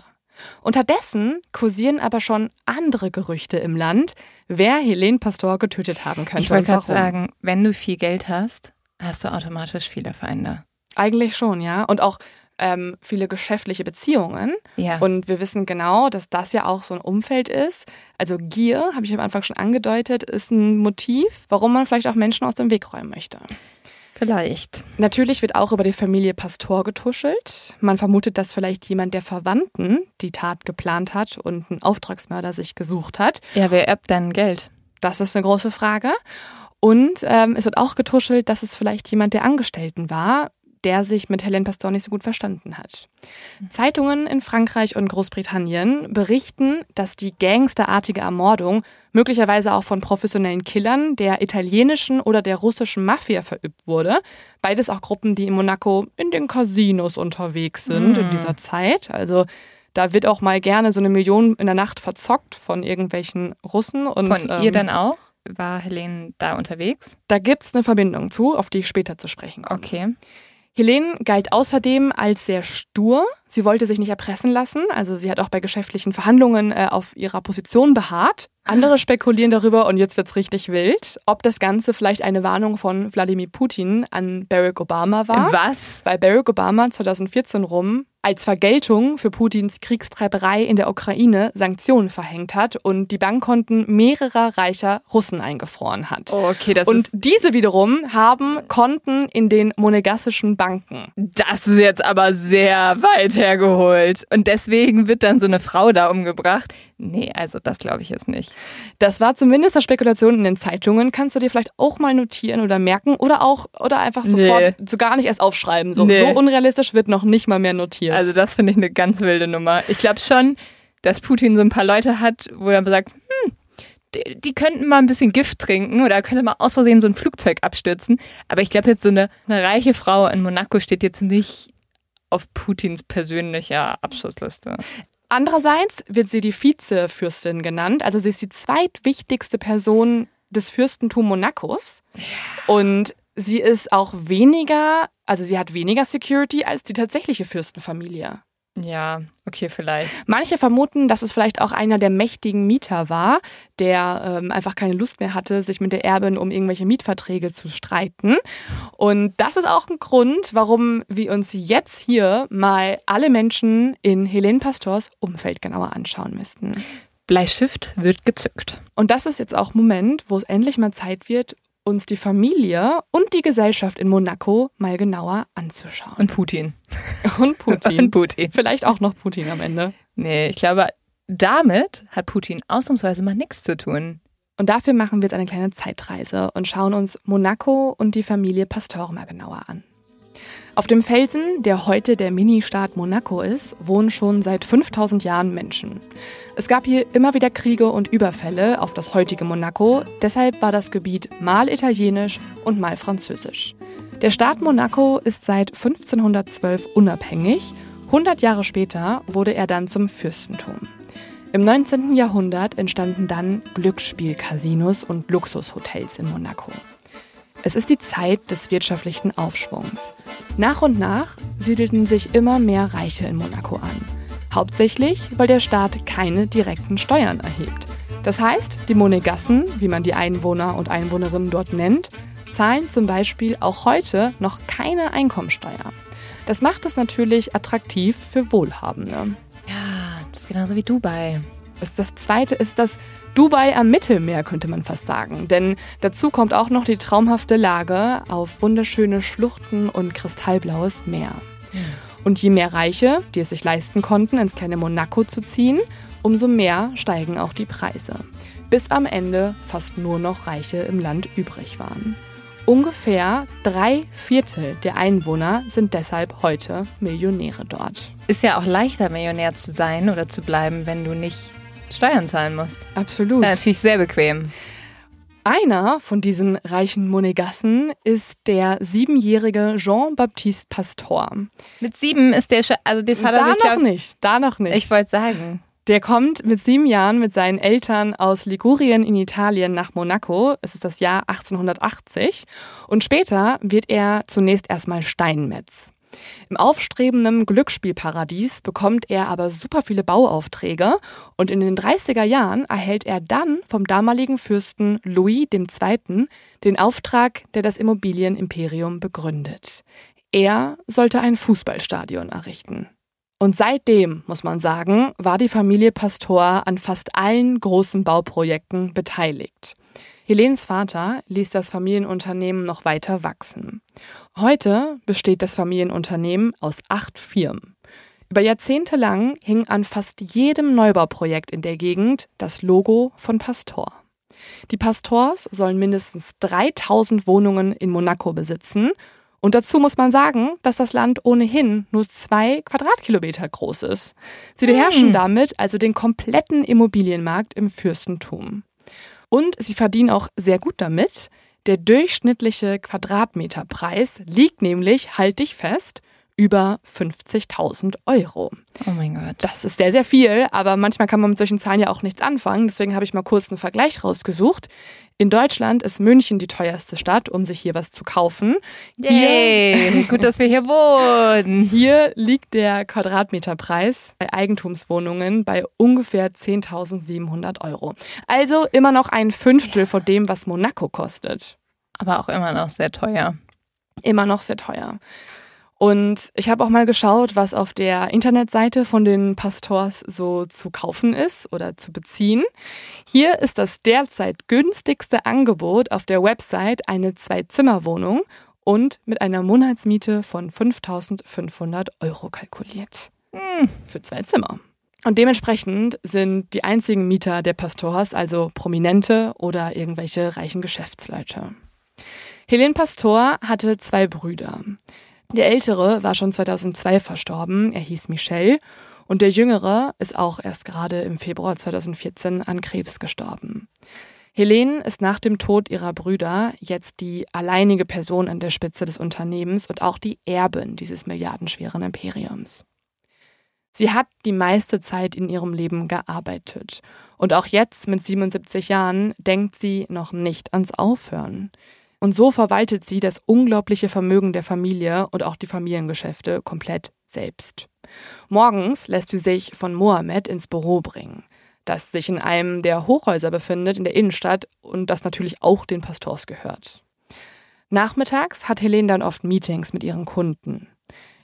Unterdessen kursieren aber schon andere Gerüchte im Land, wer Helene Pastor getötet haben könnte. Ich wollte gerade sagen, wenn du viel Geld hast, hast du automatisch viele Feinde. Eigentlich schon, ja. Und auch ähm, viele geschäftliche Beziehungen. Ja. Und wir wissen genau, dass das ja auch so ein Umfeld ist. Also Gier, habe ich am Anfang schon angedeutet, ist ein Motiv, warum man vielleicht auch Menschen aus dem Weg räumen möchte. Vielleicht. Natürlich wird auch über die Familie Pastor getuschelt. Man vermutet, dass vielleicht jemand der Verwandten die Tat geplant hat und einen Auftragsmörder sich gesucht hat. Ja, wer erbt dann Geld? Das ist eine große Frage. Und ähm, es wird auch getuschelt, dass es vielleicht jemand der Angestellten war, der sich mit Helen Pastor nicht so gut verstanden hat. Zeitungen in Frankreich und Großbritannien berichten, dass die gangsterartige Ermordung möglicherweise auch von professionellen Killern der italienischen oder der russischen Mafia verübt wurde. Beides auch Gruppen, die in Monaco in den Casinos unterwegs sind mm. in dieser Zeit. Also da wird auch mal gerne so eine Million in der Nacht verzockt von irgendwelchen Russen. Und, von ihr ähm, dann auch? War Helene da unterwegs? Da gibt es eine Verbindung zu, auf die ich später zu sprechen komme. Okay. Helene galt außerdem als sehr stur. Sie wollte sich nicht erpressen lassen, also sie hat auch bei geschäftlichen Verhandlungen äh, auf ihrer Position beharrt. Andere spekulieren darüber, und jetzt wird's richtig wild, ob das Ganze vielleicht eine Warnung von Wladimir Putin an Barack Obama war. Was? Weil Barack Obama 2014 rum als Vergeltung für Putins Kriegstreiberei in der Ukraine Sanktionen verhängt hat und die Bankkonten mehrerer reicher Russen eingefroren hat. Oh, okay, das und diese wiederum haben Konten in den monegassischen Banken. Das ist jetzt aber sehr weit hergeholt. Und deswegen wird dann so eine Frau da umgebracht. Nee, also das glaube ich jetzt nicht. Das war zumindest eine Spekulation in den Zeitungen. Kannst du dir vielleicht auch mal notieren oder merken oder auch oder einfach sofort nee. so gar nicht erst aufschreiben. So, nee. so unrealistisch wird noch nicht mal mehr notiert. Also das finde ich eine ganz wilde Nummer. Ich glaube schon, dass Putin so ein paar Leute hat, wo er sagt, hm, die, die, könnten mal ein bisschen Gift trinken oder könnte mal aus Versehen so ein Flugzeug abstürzen. Aber ich glaube jetzt so eine, eine reiche Frau in Monaco steht jetzt nicht auf Putins persönlicher Abschussliste. Andererseits wird sie die Vizefürstin genannt, also sie ist die zweitwichtigste Person des Fürstentums Monacos. Und sie ist auch weniger, also sie hat weniger Security als die tatsächliche Fürstenfamilie. Ja, okay, vielleicht. Manche vermuten, dass es vielleicht auch einer der mächtigen Mieter war, der ähm, einfach keine Lust mehr hatte, sich mit der Erbin um irgendwelche Mietverträge zu streiten. Und das ist auch ein Grund, warum wir uns jetzt hier mal alle Menschen in Helene Pastors Umfeld genauer anschauen müssten. Bleistift wird gezückt. Und das ist jetzt auch Moment, wo es endlich mal Zeit wird, uns die Familie und die Gesellschaft in Monaco mal genauer anzuschauen. Und Putin. <laughs> Und Putin. und Putin. Vielleicht auch noch Putin am Ende. Nee, ich glaube, damit hat Putin ausnahmsweise mal nichts zu tun. Und dafür machen wir jetzt eine kleine Zeitreise und schauen uns Monaco und die Familie Pastor mal genauer an. Auf dem Felsen, der heute der Mini-Staat Monaco ist, wohnen schon seit 5000 Jahren Menschen. Es gab hier immer wieder Kriege und Überfälle auf das heutige Monaco, deshalb war das Gebiet mal italienisch und mal französisch. Der Staat Monaco ist seit 1512 unabhängig, 100 Jahre später wurde er dann zum Fürstentum. Im 19. Jahrhundert entstanden dann Glücksspielcasinos und Luxushotels in Monaco. Es ist die Zeit des wirtschaftlichen Aufschwungs. Nach und nach siedelten sich immer mehr Reiche in Monaco an. Hauptsächlich, weil der Staat keine direkten Steuern erhebt. Das heißt, die Monegassen, wie man die Einwohner und Einwohnerinnen dort nennt, zahlen zum Beispiel auch heute noch keine Einkommensteuer. Das macht es natürlich attraktiv für Wohlhabende. Ja, das ist genauso wie Dubai. Das zweite ist das Dubai am Mittelmeer, könnte man fast sagen. Denn dazu kommt auch noch die traumhafte Lage auf wunderschöne Schluchten und kristallblaues Meer. Mhm. Und je mehr Reiche, die es sich leisten konnten, ins kleine Monaco zu ziehen, umso mehr steigen auch die Preise. Bis am Ende fast nur noch Reiche im Land übrig waren. Ungefähr drei Viertel der Einwohner sind deshalb heute Millionäre dort. Ist ja auch leichter, Millionär zu sein oder zu bleiben, wenn du nicht Steuern zahlen musst. Absolut. Ja, natürlich sehr bequem. Einer von diesen reichen Monegassen ist der siebenjährige Jean-Baptiste Pastor. Mit sieben ist der schon, also das hat da er sich noch nicht, da noch nicht. Ich wollte sagen. Der kommt mit sieben Jahren mit seinen Eltern aus Ligurien in Italien nach Monaco. Es ist das Jahr 1880. Und später wird er zunächst erstmal Steinmetz. Im aufstrebenden Glücksspielparadies bekommt er aber super viele Bauaufträge und in den 30er Jahren erhält er dann vom damaligen Fürsten Louis II. den Auftrag, der das Immobilienimperium begründet. Er sollte ein Fußballstadion errichten. Und seitdem, muss man sagen, war die Familie Pastor an fast allen großen Bauprojekten beteiligt. Helens Vater ließ das Familienunternehmen noch weiter wachsen. Heute besteht das Familienunternehmen aus acht Firmen. Über Jahrzehnte lang hing an fast jedem Neubauprojekt in der Gegend das Logo von Pastor. Die Pastors sollen mindestens 3000 Wohnungen in Monaco besitzen und dazu muss man sagen, dass das Land ohnehin nur zwei Quadratkilometer groß ist. Sie beherrschen hm. damit also den kompletten Immobilienmarkt im Fürstentum. Und sie verdienen auch sehr gut damit. Der durchschnittliche Quadratmeterpreis liegt nämlich, halt dich fest, über 50.000 Euro. Oh mein Gott. Das ist sehr, sehr viel, aber manchmal kann man mit solchen Zahlen ja auch nichts anfangen. Deswegen habe ich mal kurz einen Vergleich rausgesucht. In Deutschland ist München die teuerste Stadt, um sich hier was zu kaufen. Yay, gut, dass wir hier wohnen. Hier liegt der Quadratmeterpreis bei Eigentumswohnungen bei ungefähr 10.700 Euro. Also immer noch ein Fünftel von dem, was Monaco kostet. Aber auch immer noch sehr teuer. Immer noch sehr teuer. Und ich habe auch mal geschaut, was auf der Internetseite von den Pastors so zu kaufen ist oder zu beziehen. Hier ist das derzeit günstigste Angebot auf der Website eine Zwei-Zimmer-Wohnung und mit einer Monatsmiete von 5500 Euro kalkuliert. Hm, für zwei Zimmer. Und dementsprechend sind die einzigen Mieter der Pastors also Prominente oder irgendwelche reichen Geschäftsleute. Helene Pastor hatte zwei Brüder. Der ältere war schon 2002 verstorben, er hieß Michel, und der jüngere ist auch erst gerade im Februar 2014 an Krebs gestorben. Helene ist nach dem Tod ihrer Brüder jetzt die alleinige Person an der Spitze des Unternehmens und auch die Erbin dieses milliardenschweren Imperiums. Sie hat die meiste Zeit in ihrem Leben gearbeitet. Und auch jetzt mit 77 Jahren denkt sie noch nicht ans Aufhören. Und so verwaltet sie das unglaubliche Vermögen der Familie und auch die Familiengeschäfte komplett selbst. Morgens lässt sie sich von Mohammed ins Büro bringen, das sich in einem der Hochhäuser befindet in der Innenstadt und das natürlich auch den Pastors gehört. Nachmittags hat Helene dann oft Meetings mit ihren Kunden.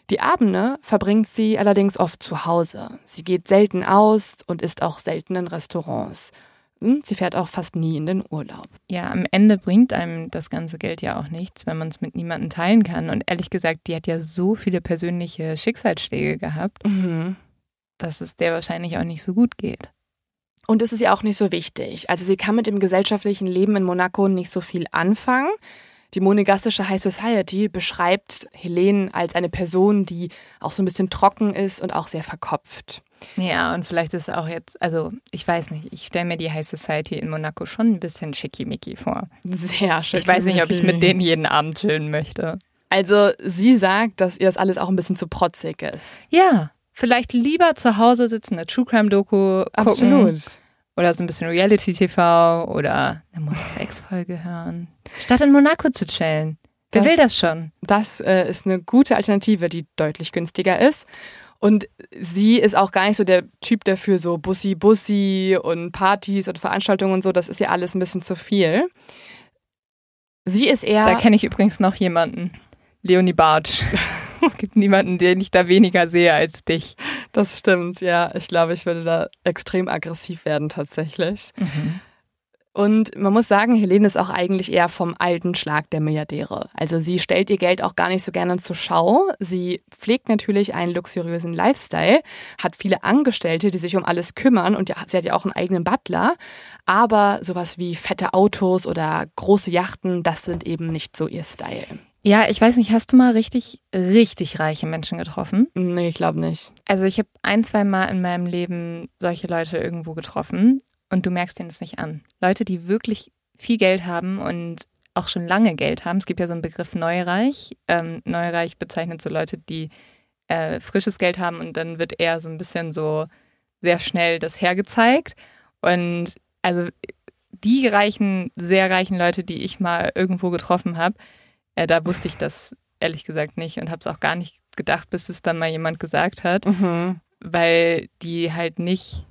Die Abende verbringt sie allerdings oft zu Hause. Sie geht selten aus und isst auch selten in Restaurants. Sie fährt auch fast nie in den Urlaub. Ja, am Ende bringt einem das ganze Geld ja auch nichts, wenn man es mit niemandem teilen kann. Und ehrlich gesagt, die hat ja so viele persönliche Schicksalsschläge gehabt, mhm. dass es der wahrscheinlich auch nicht so gut geht. Und es ist ja auch nicht so wichtig. Also sie kann mit dem gesellschaftlichen Leben in Monaco nicht so viel anfangen. Die monegassische High Society beschreibt Helene als eine Person, die auch so ein bisschen trocken ist und auch sehr verkopft. Ja, und vielleicht ist es auch jetzt, also ich weiß nicht, ich stelle mir die High Society in Monaco schon ein bisschen schickimicki vor. Sehr schickimicki. Ich weiß nicht, ob ich mit denen jeden Abend chillen möchte. Also sie sagt, dass ihr das alles auch ein bisschen zu protzig ist. Ja, vielleicht lieber zu Hause sitzen, eine True Crime Doku gucken. Absolut. Oder so ein bisschen Reality-TV oder eine Monaco-X-Folge hören. Statt in Monaco zu chillen. Wer das, will das schon? Das äh, ist eine gute Alternative, die deutlich günstiger ist. Und sie ist auch gar nicht so der Typ dafür, so Bussi-Bussi und Partys und Veranstaltungen und so. Das ist ja alles ein bisschen zu viel. Sie ist eher. Da kenne ich übrigens noch jemanden. Leonie Bartsch. <laughs> <laughs> es gibt niemanden, den ich da weniger sehe als dich. Das stimmt, ja. Ich glaube, ich würde da extrem aggressiv werden tatsächlich. Mhm. Und man muss sagen, Helene ist auch eigentlich eher vom alten Schlag der Milliardäre. Also sie stellt ihr Geld auch gar nicht so gerne zur Schau. Sie pflegt natürlich einen luxuriösen Lifestyle, hat viele Angestellte, die sich um alles kümmern und sie hat ja auch einen eigenen Butler. Aber sowas wie fette Autos oder große Yachten, das sind eben nicht so ihr Style. Ja, ich weiß nicht, hast du mal richtig, richtig reiche Menschen getroffen? Nee, ich glaube nicht. Also ich habe ein, zwei Mal in meinem Leben solche Leute irgendwo getroffen und du merkst denen das nicht an. Leute, die wirklich viel Geld haben und auch schon lange Geld haben. Es gibt ja so einen Begriff Neureich. Ähm, Neureich bezeichnet so Leute, die äh, frisches Geld haben und dann wird eher so ein bisschen so sehr schnell das hergezeigt. Und also die reichen, sehr reichen Leute, die ich mal irgendwo getroffen habe, äh, da wusste ich das ehrlich gesagt nicht und habe es auch gar nicht gedacht, bis es dann mal jemand gesagt hat, Mhm. weil die halt nicht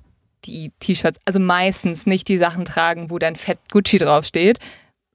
die T-Shirts, also meistens nicht die Sachen tragen, wo dann fett Gucci draufsteht,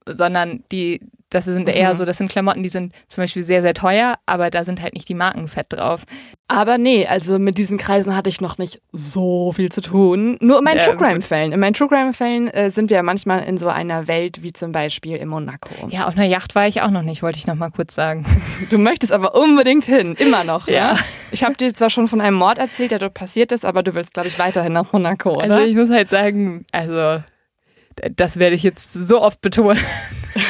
sondern die, das sind eher Mhm. so, das sind Klamotten, die sind zum Beispiel sehr, sehr teuer, aber da sind halt nicht die Marken fett drauf. Aber nee, also mit diesen Kreisen hatte ich noch nicht so viel zu tun. Nur in meinen Ja, True Crime gut. Fällen. In meinen True Crime Fällen äh, sind wir ja manchmal in so einer Welt wie zum Beispiel in Monaco. Ja, auf einer Yacht war ich auch noch nicht, wollte ich noch mal kurz sagen. Du möchtest aber unbedingt hin, immer noch. Ja. Ja. Ich habe dir zwar schon von einem Mord erzählt, der dort passiert ist, aber du willst, glaube ich, weiterhin nach Monaco, oder? Also ich muss halt sagen, also das werde ich jetzt so oft betonen, <laughs>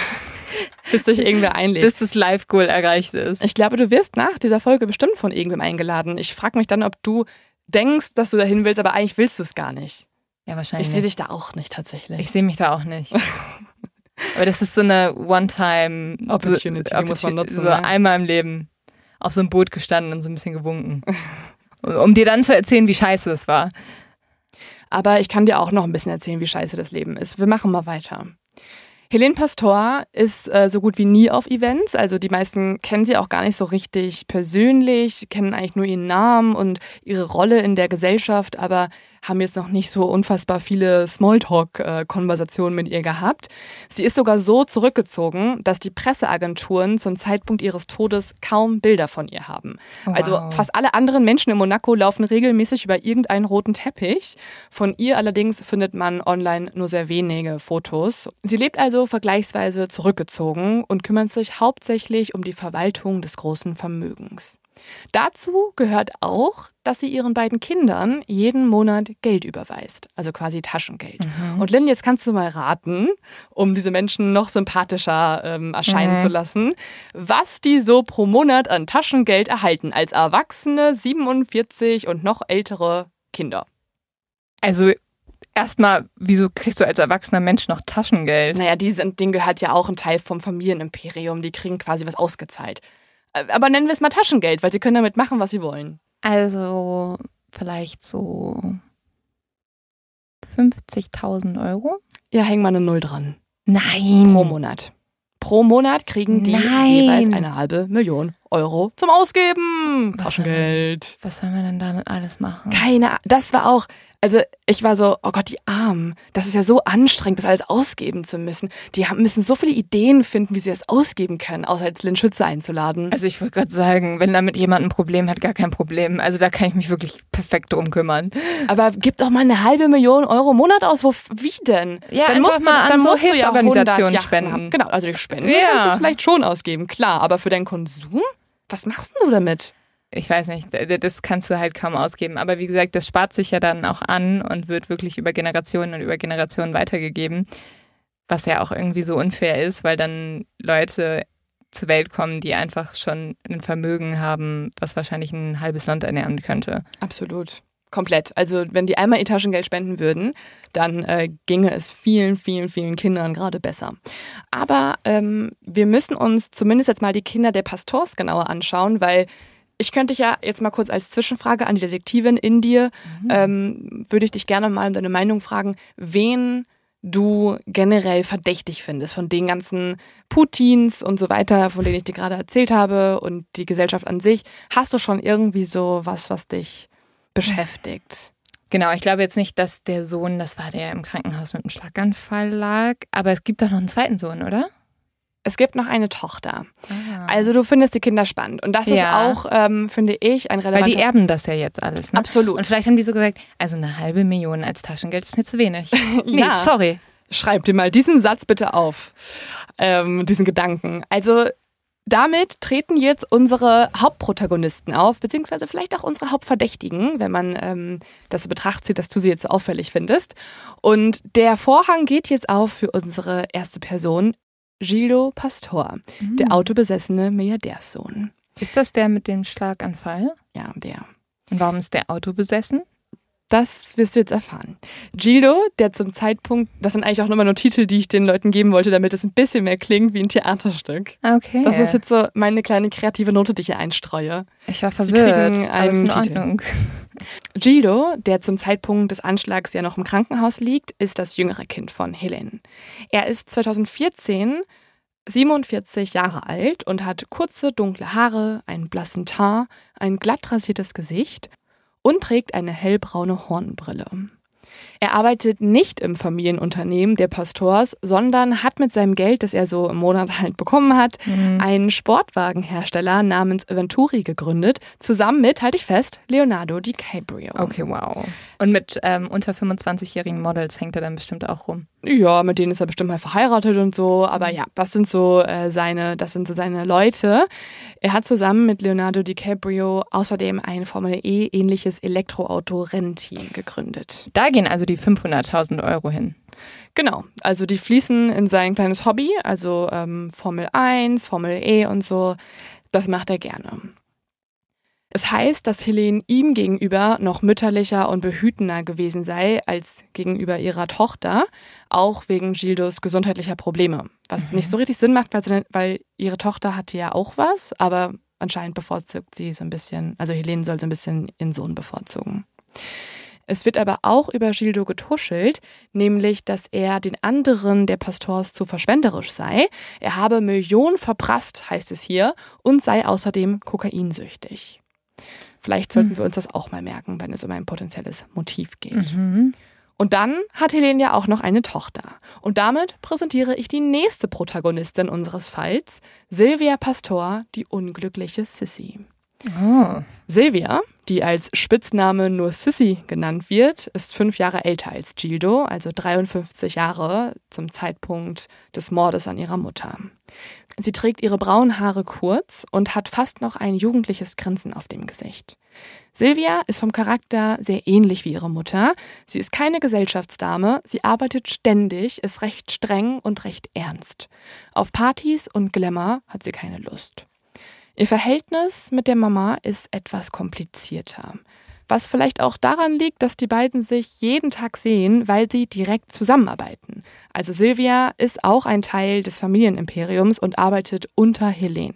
bis dich irgendwer einlädt. bis das Live-Goal erreicht ist. Ich glaube, du wirst nach dieser Folge bestimmt von irgendwem eingeladen. Ich frage mich dann, ob du denkst, dass du dahin willst, aber eigentlich willst du es gar nicht. Ja, Ich wahrscheinlich. sehe dich da auch nicht tatsächlich. Ich sehe mich da auch nicht. <laughs> Aber das ist so eine One-Time Opportunity, so, die muss man nutzen, So ne? einmal im Leben auf so einem Boot gestanden und so ein bisschen gewunken. <laughs> um dir dann zu erzählen, wie scheiße es war. Aber ich kann dir auch noch ein bisschen erzählen, wie scheiße das Leben ist. Wir machen mal weiter. Helene Pastor ist äh, so gut wie nie auf Events. Also die meisten kennen sie auch gar nicht so richtig persönlich, kennen eigentlich nur ihren Namen und ihre Rolle in der Gesellschaft, aber haben jetzt noch nicht so unfassbar viele Smalltalk-Konversationen mit ihr gehabt. Sie ist sogar so zurückgezogen, dass die Presseagenturen zum Zeitpunkt ihres Todes kaum Bilder von ihr haben. Oh, Also wow. fast alle anderen Menschen in Monaco laufen regelmäßig über irgendeinen roten Teppich. Von ihr allerdings findet man online nur sehr wenige Fotos. Sie lebt also vergleichsweise zurückgezogen und kümmert sich hauptsächlich um die Verwaltung des großen Vermögens. Dazu gehört auch, dass sie ihren beiden Kindern jeden Monat Geld überweist, also quasi Taschengeld. Mhm. Und Lynn, jetzt kannst du mal raten, um diese Menschen noch sympathischer ähm, erscheinen Mhm. zu lassen, was die so pro Monat an Taschengeld erhalten als Erwachsene, 47 und noch ältere Kinder. Also erstmal, wieso kriegst du als erwachsener Mensch noch Taschengeld? Naja, die sind, denen gehört ja auch ein Teil vom Familienimperium, die kriegen quasi was ausgezahlt. Aber nennen wir es mal Taschengeld, weil sie können damit machen, was sie wollen. Also vielleicht so 50.000 Euro? Ja, häng mal eine Null dran. Nein. Pro Monat. Pro Monat kriegen die Nein. jeweils eine halbe Million Euro zum Ausgeben. Was Taschengeld. Was soll man denn damit alles machen? Keine, A- das war auch, also ich war so, oh Gott, die Armen. Das ist ja so anstrengend, das alles ausgeben zu müssen. Die müssen so viele Ideen finden, wie sie es ausgeben können, außer als Lynn Schütze einzuladen. Also ich wollte gerade sagen, wenn damit jemand ein Problem hat, gar kein Problem. Also da kann ich mich wirklich perfekt drum kümmern. Aber gib doch mal eine halbe Million Euro im Monat aus. Wo, wie denn? Ja, dann einfach musst mal du, an dann so du ja Hilfsorganisationen 100 Yachten spenden. Haben. Genau, also die Spenden Ja. kannst du es vielleicht schon ausgeben, klar. Aber für deinen Konsum? Was machst denn du damit? Ich weiß nicht, das kannst du halt kaum ausgeben. Aber wie gesagt, das spart sich ja dann auch an und wird wirklich über Generationen und über Generationen weitergegeben. Was ja auch irgendwie so unfair ist, weil dann Leute zur Welt kommen, die einfach schon ein Vermögen haben, was wahrscheinlich ein halbes Land ernähren könnte. Absolut. Komplett. Also wenn die einmal ihr Taschengeld spenden würden, dann äh, ginge es vielen, vielen, vielen Kindern gerade besser. Aber ähm, wir müssen uns zumindest jetzt mal die Kinder der Pastors genauer anschauen, weil ich könnte dich ja jetzt mal kurz als Zwischenfrage an die Detektivin in dir, ähm, würde ich dich gerne mal um deine Meinung fragen, wen du generell verdächtig findest von den ganzen Putins und so weiter, von denen ich dir gerade erzählt habe und die Gesellschaft an sich. Hast du schon irgendwie so was, was dich beschäftigt? Genau, ich glaube jetzt nicht, dass der Sohn, das war der im Krankenhaus mit einem Schlaganfall lag, aber es gibt doch noch einen zweiten Sohn, oder? Es gibt noch eine Tochter. Ah. Also du findest die Kinder spannend. Und das ist Ja. auch, ähm, finde ich, ein Weil relevanter... die erben das ja jetzt alles, ne? Absolut. Und vielleicht haben die so gesagt, also eine halbe Million als Taschengeld ist mir zu wenig. <laughs> Nee, Ja. sorry. Schreib dir mal diesen Satz bitte auf, ähm, diesen Gedanken. Also damit treten jetzt unsere Hauptprotagonisten auf, beziehungsweise vielleicht auch unsere Hauptverdächtigen, wenn man ähm, das in Betracht zieht, dass du sie jetzt so auffällig findest. Und der Vorhang geht jetzt auf für unsere erste Person, Gildo Pastor, der autobesessene Milliardärssohn. Ist das der mit dem Schlaganfall? Ja, der. Und warum ist der Auto besessen? Das wirst du jetzt erfahren. Gildo, der zum Zeitpunkt, das sind eigentlich auch nochmal nur Titel, die ich den Leuten geben wollte, damit es ein bisschen mehr klingt wie ein Theaterstück. Okay. Das ist jetzt so meine kleine kreative Note, die ich hier einstreue. ich war Sie verwirrt. kriegen aber ist in einen Titel. Ordnung. <laughs> Gildo, der zum Zeitpunkt des Anschlags ja noch im Krankenhaus liegt, ist das jüngere Kind von Helen. Er ist 2014 47 Jahre alt und hat kurze, dunkle Haare, einen blassen Teint, ein glatt rasiertes Gesicht und trägt eine hellbraune Hornbrille. Er arbeitet nicht im Familienunternehmen der Pastors, sondern hat mit seinem Geld, das er so im Monat halt bekommen hat, Mhm. einen Sportwagenhersteller namens Venturi gegründet, zusammen mit, halte ich fest, Leonardo DiCaprio. Okay, wow. Und mit ähm, unter 25-jährigen Models hängt er dann bestimmt auch rum. Ja, mit denen ist er bestimmt mal verheiratet und so. Aber ja, das sind so äh, seine, das sind so seine Leute. Er hat zusammen mit Leonardo DiCaprio außerdem ein Formel E ähnliches Elektroauto-Rennteam gegründet. Da gehen also die 500.000 Euro hin. Genau, also die fließen in sein kleines Hobby, also ähm, Formel 1, Formel E und so. Das macht er gerne. Es heißt, dass Helene ihm gegenüber noch mütterlicher und behütender gewesen sei als gegenüber ihrer Tochter, auch wegen Gildos gesundheitlicher Probleme. Was nicht so richtig Sinn macht, weil, sie, weil ihre Tochter hatte ja auch was, aber anscheinend bevorzugt sie so ein bisschen, also Helene soll so ein bisschen ihren Sohn bevorzugen. Es wird aber auch über Gildo getuschelt, nämlich, dass er den anderen der Pastors zu verschwenderisch sei. Er habe Millionen verprasst, heißt es hier, und sei außerdem kokainsüchtig. Vielleicht sollten wir uns das auch mal merken, wenn es um ein potenzielles Motiv geht. Mhm. Und dann hat Helene ja auch noch eine Tochter. Und damit präsentiere ich die nächste Protagonistin unseres Falls, Silvia Pastor, die unglückliche Sissy. Oh. Silvia, die als Spitzname nur Sissy genannt wird, ist fünf Jahre älter als Gildo, also 53 Jahre zum Zeitpunkt des Mordes an ihrer Mutter. Sie trägt ihre braunen Haare kurz und hat fast noch ein jugendliches Grinsen auf dem Gesicht. Silvia ist vom Charakter sehr ähnlich wie ihre Mutter. Sie ist keine Gesellschaftsdame, sie arbeitet ständig, ist recht streng und recht ernst. Auf Partys und Glamour hat sie keine Lust. Ihr Verhältnis mit der Mama ist etwas komplizierter. Was vielleicht auch daran liegt, dass die beiden sich jeden Tag sehen, weil sie direkt zusammenarbeiten. Also Silvia ist auch ein Teil des Familienimperiums und arbeitet unter Helene.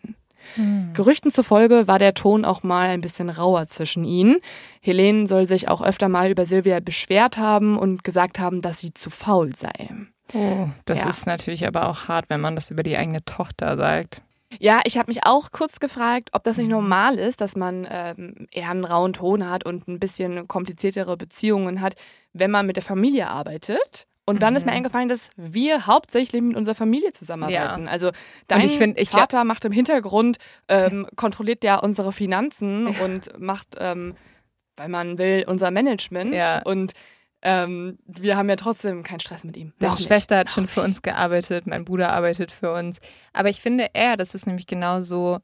Gerüchten zufolge war der Ton auch mal ein bisschen rauer zwischen ihnen. Helene soll sich auch öfter mal über Silvia beschwert haben und gesagt haben, dass sie zu faul sei. oh. Das Ja. ist natürlich aber auch hart, wenn man das über die eigene Tochter sagt. Ja, ich habe mich auch kurz gefragt, ob das nicht normal ist, dass man ähm, eher einen rauen Ton hat und ein bisschen kompliziertere Beziehungen hat, wenn man mit der Familie arbeitet. Und dann ist mir eingefallen, dass wir hauptsächlich mit unserer Familie zusammenarbeiten. Also dein ich find- ich Vater macht im Hintergrund, ähm, <laughs> kontrolliert ja unsere Finanzen und macht, ähm, weil man will, unser Management. Ja. Und ähm, wir haben ja trotzdem keinen Stress mit ihm. Meine. Schwester hat Noch schon für nicht. uns gearbeitet, mein Bruder arbeitet für uns. Aber ich finde eher, dass es nämlich genauso,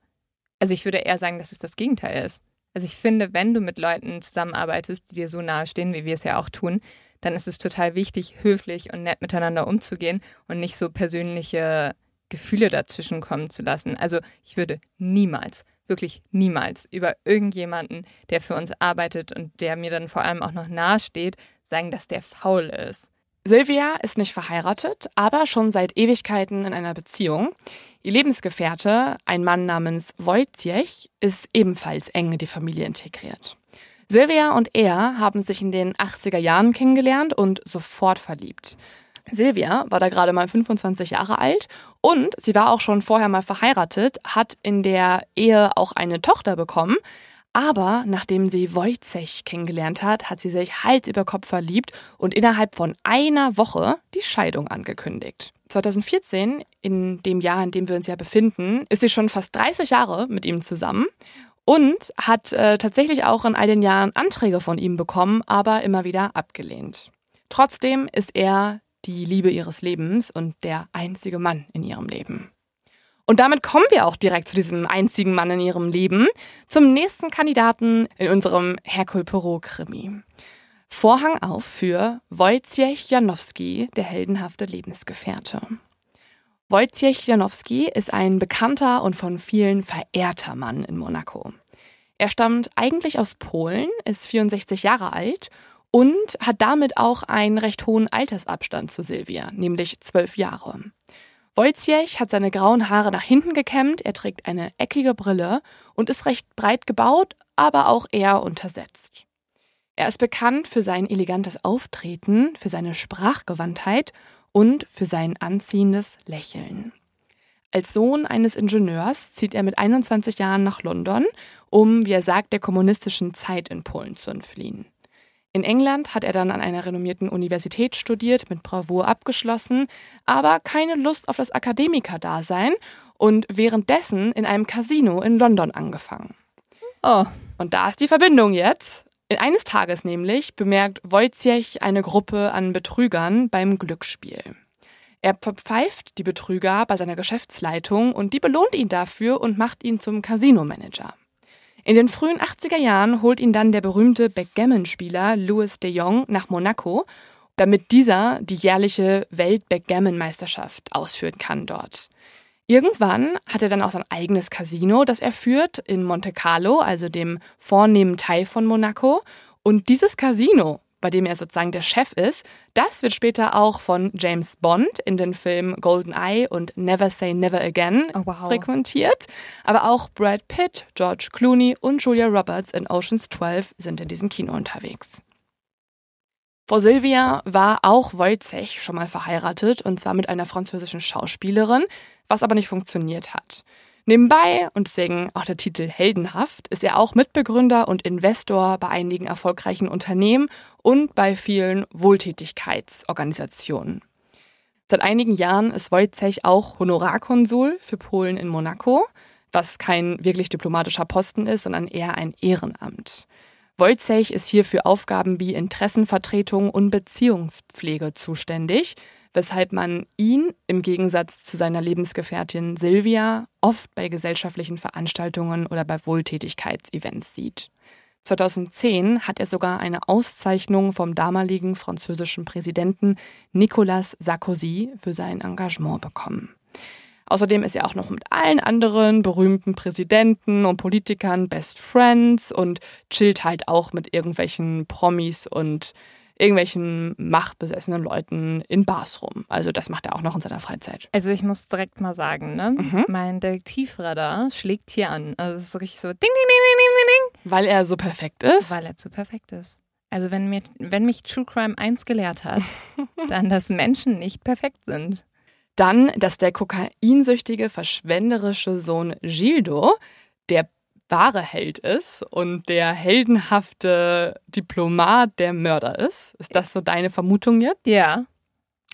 also ich würde eher sagen, dass es das Gegenteil ist. Also ich finde, wenn du mit Leuten zusammenarbeitest, die dir so nahe stehen, wie wir es ja auch tun, dann ist es total wichtig, höflich und nett miteinander umzugehen und nicht so persönliche Gefühle dazwischen kommen zu lassen. Also ich würde niemals, wirklich niemals über irgendjemanden, der für uns arbeitet und der mir dann vor allem auch noch nahe steht, sagen, dass der faul ist. Silvia ist nicht verheiratet, aber schon seit Ewigkeiten in einer Beziehung. Ihr Lebensgefährte, ein Mann namens Wojciech, ist ebenfalls eng in die Familie integriert. Silvia und er haben sich in den 80er Jahren kennengelernt und sofort verliebt. Silvia war da gerade mal 25 Jahre alt und sie war auch schon vorher mal verheiratet, hat in der Ehe auch eine Tochter bekommen. Aber nachdem sie Wojciech kennengelernt hat, hat sie sich Hals über Kopf verliebt und innerhalb von einer Woche die Scheidung angekündigt. 2014, in dem Jahr, in dem wir uns ja befinden, ist sie schon fast 30 Jahre mit ihm zusammen und hat äh, tatsächlich auch in all den Jahren Anträge von ihm bekommen, aber immer wieder abgelehnt. Trotzdem ist er die Liebe ihres Lebens und der einzige Mann in ihrem Leben. Und damit kommen wir auch direkt zu diesem einzigen Mann in ihrem Leben, zum nächsten Kandidaten in unserem Hercule Poirot-Krimi. Vorhang auf für Wojciech Janowski, der heldenhafte Lebensgefährte. Wojciech Janowski ist ein bekannter und von vielen verehrter Mann in Monaco. Er stammt eigentlich aus Polen, ist 64 Jahre alt und hat damit auch einen recht hohen Altersabstand zu Silvia, nämlich zwölf Jahre. Wojciech hat seine grauen Haare nach hinten gekämmt, er trägt eine eckige Brille und ist recht breit gebaut, aber auch eher untersetzt. Er ist bekannt für sein elegantes Auftreten, für seine Sprachgewandtheit und für sein anziehendes Lächeln. Als Sohn eines Ingenieurs zieht er mit 21 Jahren nach London, um, wie er sagt, der kommunistischen Zeit in Polen zu entfliehen. In England hat er dann an einer renommierten Universität studiert, mit Bravour abgeschlossen, aber keine Lust auf das Akademikerdasein und währenddessen in einem Casino in London angefangen. Oh. Und da ist die Verbindung jetzt. Eines Tages nämlich bemerkt Wojciech eine Gruppe an Betrügern beim Glücksspiel. Er verpfeift die Betrüger bei seiner Geschäftsleitung und die belohnt ihn dafür und macht ihn zum Casino-Manager. In den frühen 80er Jahren holt ihn dann der berühmte Backgammon-Spieler Louis de Jong nach Monaco, damit dieser die jährliche Welt-Backgammon-Meisterschaft ausführen kann dort. Irgendwann hat er dann auch sein eigenes Casino, das er führt in Monte Carlo, also dem vornehmen Teil von Monaco. Und dieses Casino bei dem er sozusagen der Chef ist. Das wird später auch von James Bond in den Filmen Golden Eye und Never Say Never Again oh, wow. frequentiert. Aber auch Brad Pitt, George Clooney und Julia Roberts in Oceans 12 sind in diesem Kino unterwegs. Vor Sylvia war auch Wojciech schon mal verheiratet und zwar mit einer französischen Schauspielerin, was aber nicht funktioniert hat. Nebenbei, und deswegen auch der Titel Heldenhaft, ist er auch Mitbegründer und Investor bei einigen erfolgreichen Unternehmen und bei vielen Wohltätigkeitsorganisationen. Seit einigen Jahren ist Wojciech auch Honorarkonsul für Polen in Monaco, was kein wirklich diplomatischer Posten ist, sondern eher ein Ehrenamt. Wojciech ist hier für Aufgaben wie Interessenvertretung und Beziehungspflege zuständig weshalb man ihn im Gegensatz zu seiner Lebensgefährtin Silvia oft bei gesellschaftlichen Veranstaltungen oder bei Wohltätigkeitsevents sieht. 2010 hat er sogar eine Auszeichnung vom damaligen französischen Präsidenten Nicolas Sarkozy für sein Engagement bekommen. Außerdem ist er auch noch mit allen anderen berühmten Präsidenten und Politikern Best Friends und chillt halt auch mit irgendwelchen Promis und irgendwelchen machtbesessenen Leuten in Bars rum. Also das macht er auch noch in seiner Freizeit. Also ich muss direkt mal sagen, ne? Mhm. Mein Detektivradar schlägt hier an. Also es ist so richtig so ding, ding, ding, ding, ding, ding. Weil er so perfekt ist? Weil er zu perfekt ist. Also wenn, mir, wenn mich True Crime eins gelehrt hat, <laughs> dann, dass Menschen nicht perfekt sind. Dann, dass der kokainsüchtige, verschwenderische Sohn Gildo, der wahre Held ist und der heldenhafte Diplomat der Mörder ist. Ist das so deine Vermutung jetzt? Ja.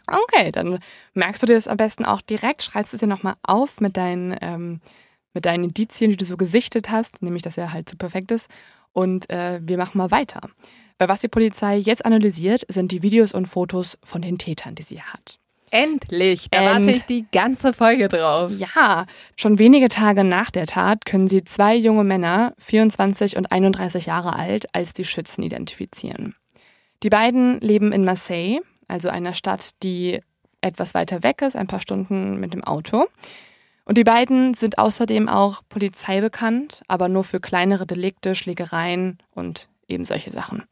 Okay, dann merkst du dir das am besten auch direkt, schreibst es dir nochmal auf mit deinen, ähm, mit deinen Indizien, die du so gesichtet hast, nämlich dass er halt zu perfekt ist. Und äh, wir machen mal weiter. Weil was die Polizei jetzt analysiert, sind die Videos und Fotos von den Tätern, die sie hat. Endlich, da End. warte ich die ganze Folge drauf. Ja, schon wenige Tage nach der Tat können sie zwei junge Männer, 24 und 31 Jahre alt, als die Schützen identifizieren. Die beiden leben in Marseille, also einer Stadt, die etwas weiter weg ist, ein paar Stunden mit dem Auto. Und die beiden sind außerdem auch Polizei bekannt, aber nur für kleinere Delikte, Schlägereien und eben solche Sachen.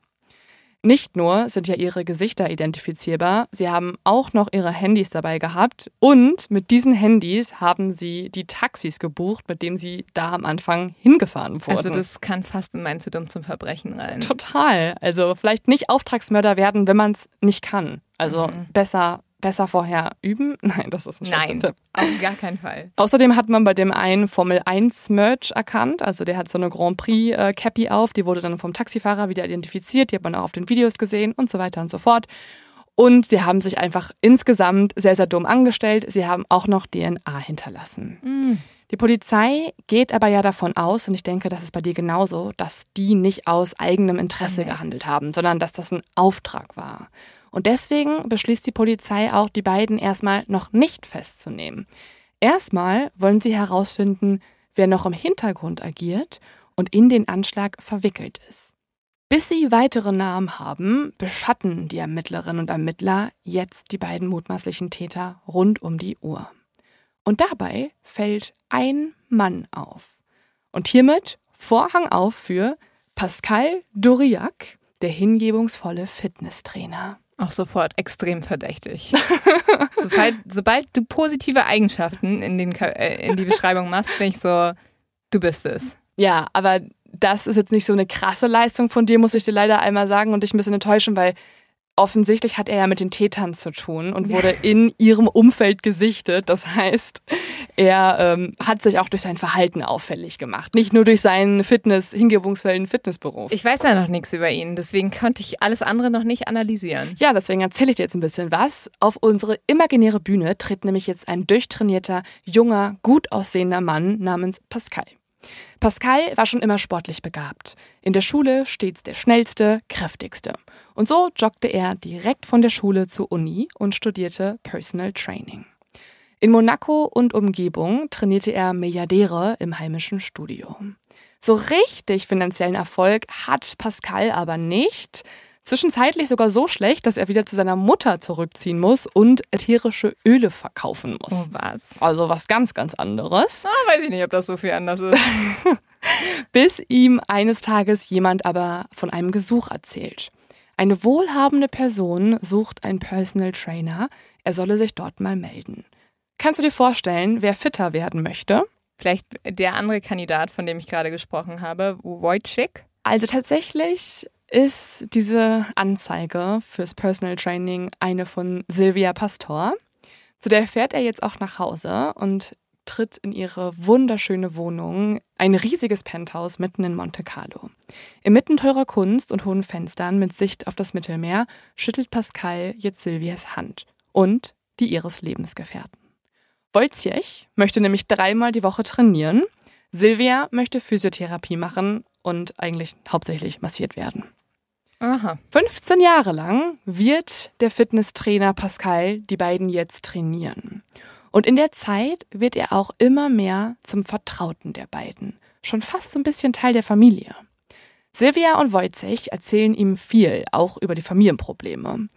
Nicht nur sind ja ihre Gesichter identifizierbar, sie haben auch noch ihre Handys dabei gehabt und mit diesen Handys haben sie die Taxis gebucht, mit denen sie da am Anfang hingefahren wurden. Also das kann fast in mein zu dumm zum Verbrechen rein. Total. Also vielleicht nicht Auftragsmörder werden, wenn man es nicht kann. Also mhm. besser besser vorher üben? <laughs> Nein, das ist ein Nein, Tipp. auf gar keinen Fall. Außerdem hat man bei dem einen Formel 1 Merch erkannt. Also der hat so eine Grand Prix äh, Cappy auf. Die wurde dann vom Taxifahrer wieder identifiziert. Die hat man auch auf den Videos gesehen und so weiter und so fort. Und sie haben sich einfach insgesamt sehr, sehr dumm angestellt. Sie haben auch noch DNA hinterlassen. Mhm. Die Polizei geht aber ja davon aus, und ich denke, das ist bei dir genauso, dass die nicht aus eigenem Interesse Nee. gehandelt haben, sondern dass das ein Auftrag war. Und deswegen beschließt die Polizei auch, die beiden erstmal noch nicht festzunehmen. Erstmal wollen sie herausfinden, wer noch im Hintergrund agiert und in den Anschlag verwickelt ist. Bis sie weitere Namen haben, beschatten die Ermittlerinnen und Ermittler jetzt die beiden mutmaßlichen Täter rund um die Uhr. Und dabei fällt ein Mann auf. Und hiermit Vorhang auf für Pascal Doriac, der hingebungsvolle Fitnesstrainer. Auch sofort extrem verdächtig. <laughs> sobald, sobald du positive Eigenschaften in, den, äh, in die Beschreibung machst, bin ich so, du bist es. Ja, aber das ist jetzt nicht so eine krasse Leistung von dir, muss ich dir leider einmal sagen und dich ein bisschen enttäuschen, weil offensichtlich hat er ja mit den Tätern zu tun und wurde in ihrem Umfeld gesichtet. Das heißt, er ähm, hat sich auch durch sein Verhalten auffällig gemacht. Nicht nur durch seinen Fitness, hingebungsvollen Fitnessberuf. Ich weiß ja noch nichts über ihn, deswegen konnte ich alles andere noch nicht analysieren. Ja, deswegen erzähle ich dir jetzt ein bisschen was. Auf unsere imaginäre Bühne tritt nämlich jetzt ein durchtrainierter, junger, gut aussehender Mann namens Pascal. Pascal war schon immer sportlich begabt. In der Schule stets der schnellste, kräftigste. Und so joggte er direkt von der Schule zur Uni und studierte Personal Training. In Monaco und Umgebung trainierte er Milliardäre im heimischen Studio. So richtig finanziellen Erfolg hat Pascal aber nicht. Zwischenzeitlich sogar so schlecht, dass er wieder zu seiner Mutter zurückziehen muss und ätherische Öle verkaufen muss. Oh, was? Also was ganz, ganz anderes. Ah, weiß ich nicht, ob das so viel anders ist. <laughs> Bis ihm eines Tages jemand aber von einem Gesuch erzählt. Eine wohlhabende Person sucht einen Personal Trainer. Er solle sich dort mal melden. Kannst du dir vorstellen, wer fitter werden möchte? Vielleicht der andere Kandidat, von dem ich gerade gesprochen habe, Wojcik. Also tatsächlich ist diese Anzeige fürs Personal Training eine von Silvia Pastor. Zu der fährt er jetzt auch nach Hause und tritt in ihre wunderschöne Wohnung, ein riesiges Penthouse mitten in Monte Carlo. Inmitten teurer Kunst und hohen Fenstern mit Sicht auf das Mittelmeer schüttelt Pascal jetzt Silvias Hand und die ihres Lebensgefährten. Wojciech möchte nämlich dreimal die Woche trainieren. Silvia möchte Physiotherapie machen und eigentlich hauptsächlich massiert werden. Aha. 15 Jahre lang wird der Fitnesstrainer Pascal die beiden jetzt trainieren. Und in der Zeit wird er auch immer mehr zum Vertrauten der beiden. Schon fast so ein bisschen Teil der Familie. Silvia und Wojciech erzählen ihm viel, auch über die Familienprobleme.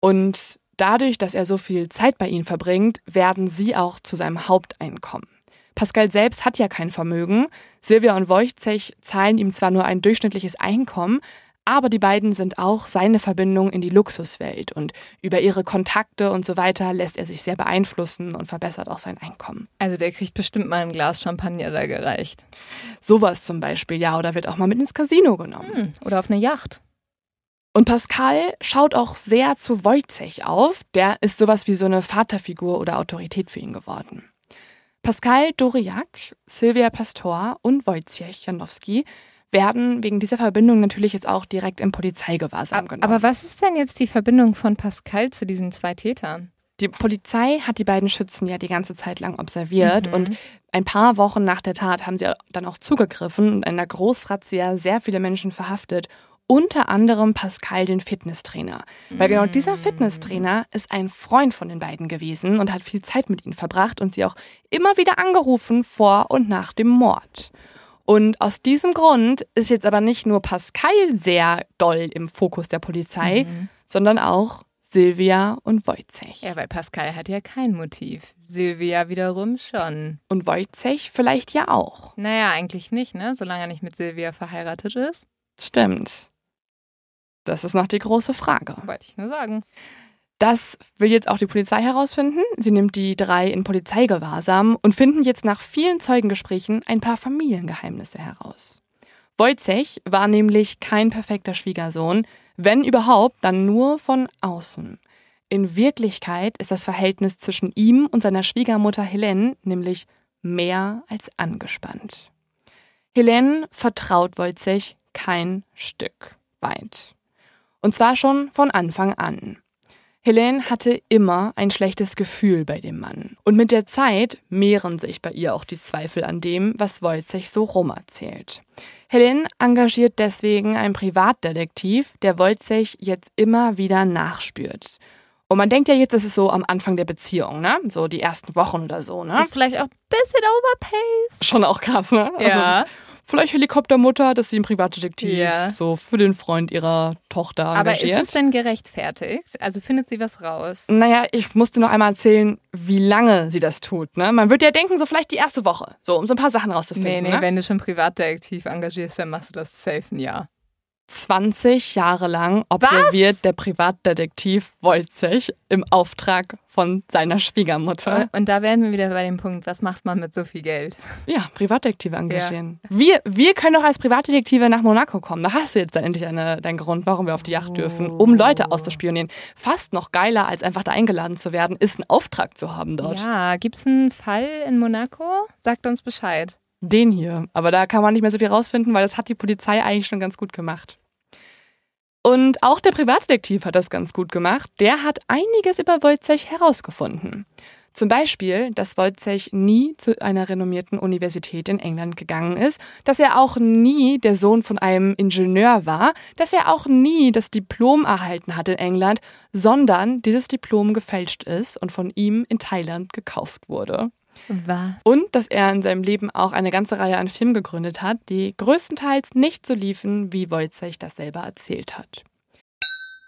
Und dadurch, dass er so viel Zeit bei ihnen verbringt, werden sie auch zu seinem Haupteinkommen. Pascal selbst hat ja kein Vermögen. Silvia und Wojciech zahlen ihm zwar nur ein durchschnittliches Einkommen, aber die beiden sind auch seine Verbindung in die Luxuswelt und über ihre Kontakte und so weiter lässt er sich sehr beeinflussen und verbessert auch sein Einkommen. Also der kriegt bestimmt mal ein Glas Champagner da gereicht. Sowas zum Beispiel, ja, oder wird auch mal mit ins Casino genommen. Hm, oder auf eine Yacht. Und Pascal schaut auch sehr zu Wojciech auf. Der ist sowas wie so eine Vaterfigur oder Autorität für ihn geworden. Pascal Doriak, Silvia Pastor und Wojciech Janowski werden wegen dieser Verbindung natürlich jetzt auch direkt im Polizeigewahrsam genommen. Aber was ist denn jetzt die Verbindung von Pascal zu diesen zwei Tätern? Die Polizei hat die beiden Schützen ja die ganze Zeit lang observiert Mhm. und ein paar Wochen nach der Tat haben sie dann auch zugegriffen und in einer Großrazzia sehr viele Menschen verhaftet. Unter anderem Pascal, den Fitnesstrainer. Weil genau dieser Fitnesstrainer ist ein Freund von den beiden gewesen und hat viel Zeit mit ihnen verbracht und sie auch immer wieder angerufen vor und nach dem Mord. Und aus diesem Grund ist jetzt aber nicht nur Pascal sehr doll im Fokus der Polizei, Mhm. sondern auch Silvia und Wojciech. Ja, weil Pascal hat ja kein Motiv. Silvia wiederum schon. Und Wojciech vielleicht ja auch. Naja, eigentlich nicht, ne? Solange er nicht mit Silvia verheiratet ist. Stimmt. Das ist noch die große Frage. Wollte ich nur sagen. Das will jetzt auch die Polizei herausfinden. Sie nimmt die drei in Polizeigewahrsam und finden jetzt nach vielen Zeugengesprächen ein paar Familiengeheimnisse heraus. Wojciech war nämlich kein perfekter Schwiegersohn, wenn überhaupt, dann nur von außen. In Wirklichkeit ist das Verhältnis zwischen ihm und seiner Schwiegermutter Helene nämlich mehr als angespannt. Helene vertraut Wojciech kein Stück weit. Und zwar schon von Anfang an. Helene hatte immer ein schlechtes Gefühl bei dem Mann. Und mit der Zeit mehren sich bei ihr auch die Zweifel an dem, was Wojciech so rumerzählt. Helene engagiert deswegen einen Privatdetektiv, der Wojciech jetzt immer wieder nachspürt. Und man denkt ja jetzt, das ist so am Anfang der Beziehung, ne? So die ersten Wochen oder so, ne? Ist vielleicht auch ein bisschen overpaced. Schon auch krass, ne? Ja. Vielleicht Helikoptermutter, dass sie einen Privatdetektiv Ja. so für den Freund ihrer Tochter Aber ist engagiert. es denn gerechtfertigt? Also findet sie was raus? Naja, ich musste noch einmal erzählen, wie lange sie das tut. Ne? Man würde ja denken, so vielleicht die erste Woche, so um so ein paar Sachen rauszufinden. Nee, nee, ne? wenn du schon Privatdetektiv engagierst, dann machst du das safe ein Jahr. 20 Jahre lang observiert der Privatdetektiv Wojciech im Auftrag von seiner Schwiegermutter. Und da wären wir wieder bei dem Punkt, was macht man mit so viel Geld? Ja, Privatdetektive engagieren. Wir, wir können doch als Privatdetektive nach Monaco kommen. Da hast du jetzt dann endlich eine, deinen Grund, warum wir auf die Yacht dürfen, um Leute auszuspionieren. Fast noch geiler, als einfach da eingeladen zu werden, ist einen Auftrag zu haben dort. Ja, gibt's einen Fall in Monaco? Sagt uns Bescheid. Den hier. Aber da kann man nicht mehr so viel rausfinden, weil das hat die Polizei eigentlich schon ganz gut gemacht. Und auch der Privatdetektiv hat das ganz gut gemacht. Der hat einiges über Wojciech herausgefunden. Zum Beispiel, dass Wojciech nie zu einer renommierten Universität in England gegangen ist, dass er auch nie der Sohn von einem Ingenieur war, dass er auch nie das Diplom erhalten hat in England, sondern dieses Diplom gefälscht ist und von ihm in Thailand gekauft wurde. Was? Und dass er in seinem Leben auch eine ganze Reihe an Filmen gegründet hat, die größtenteils nicht so liefen, wie Wojciech das selber erzählt hat.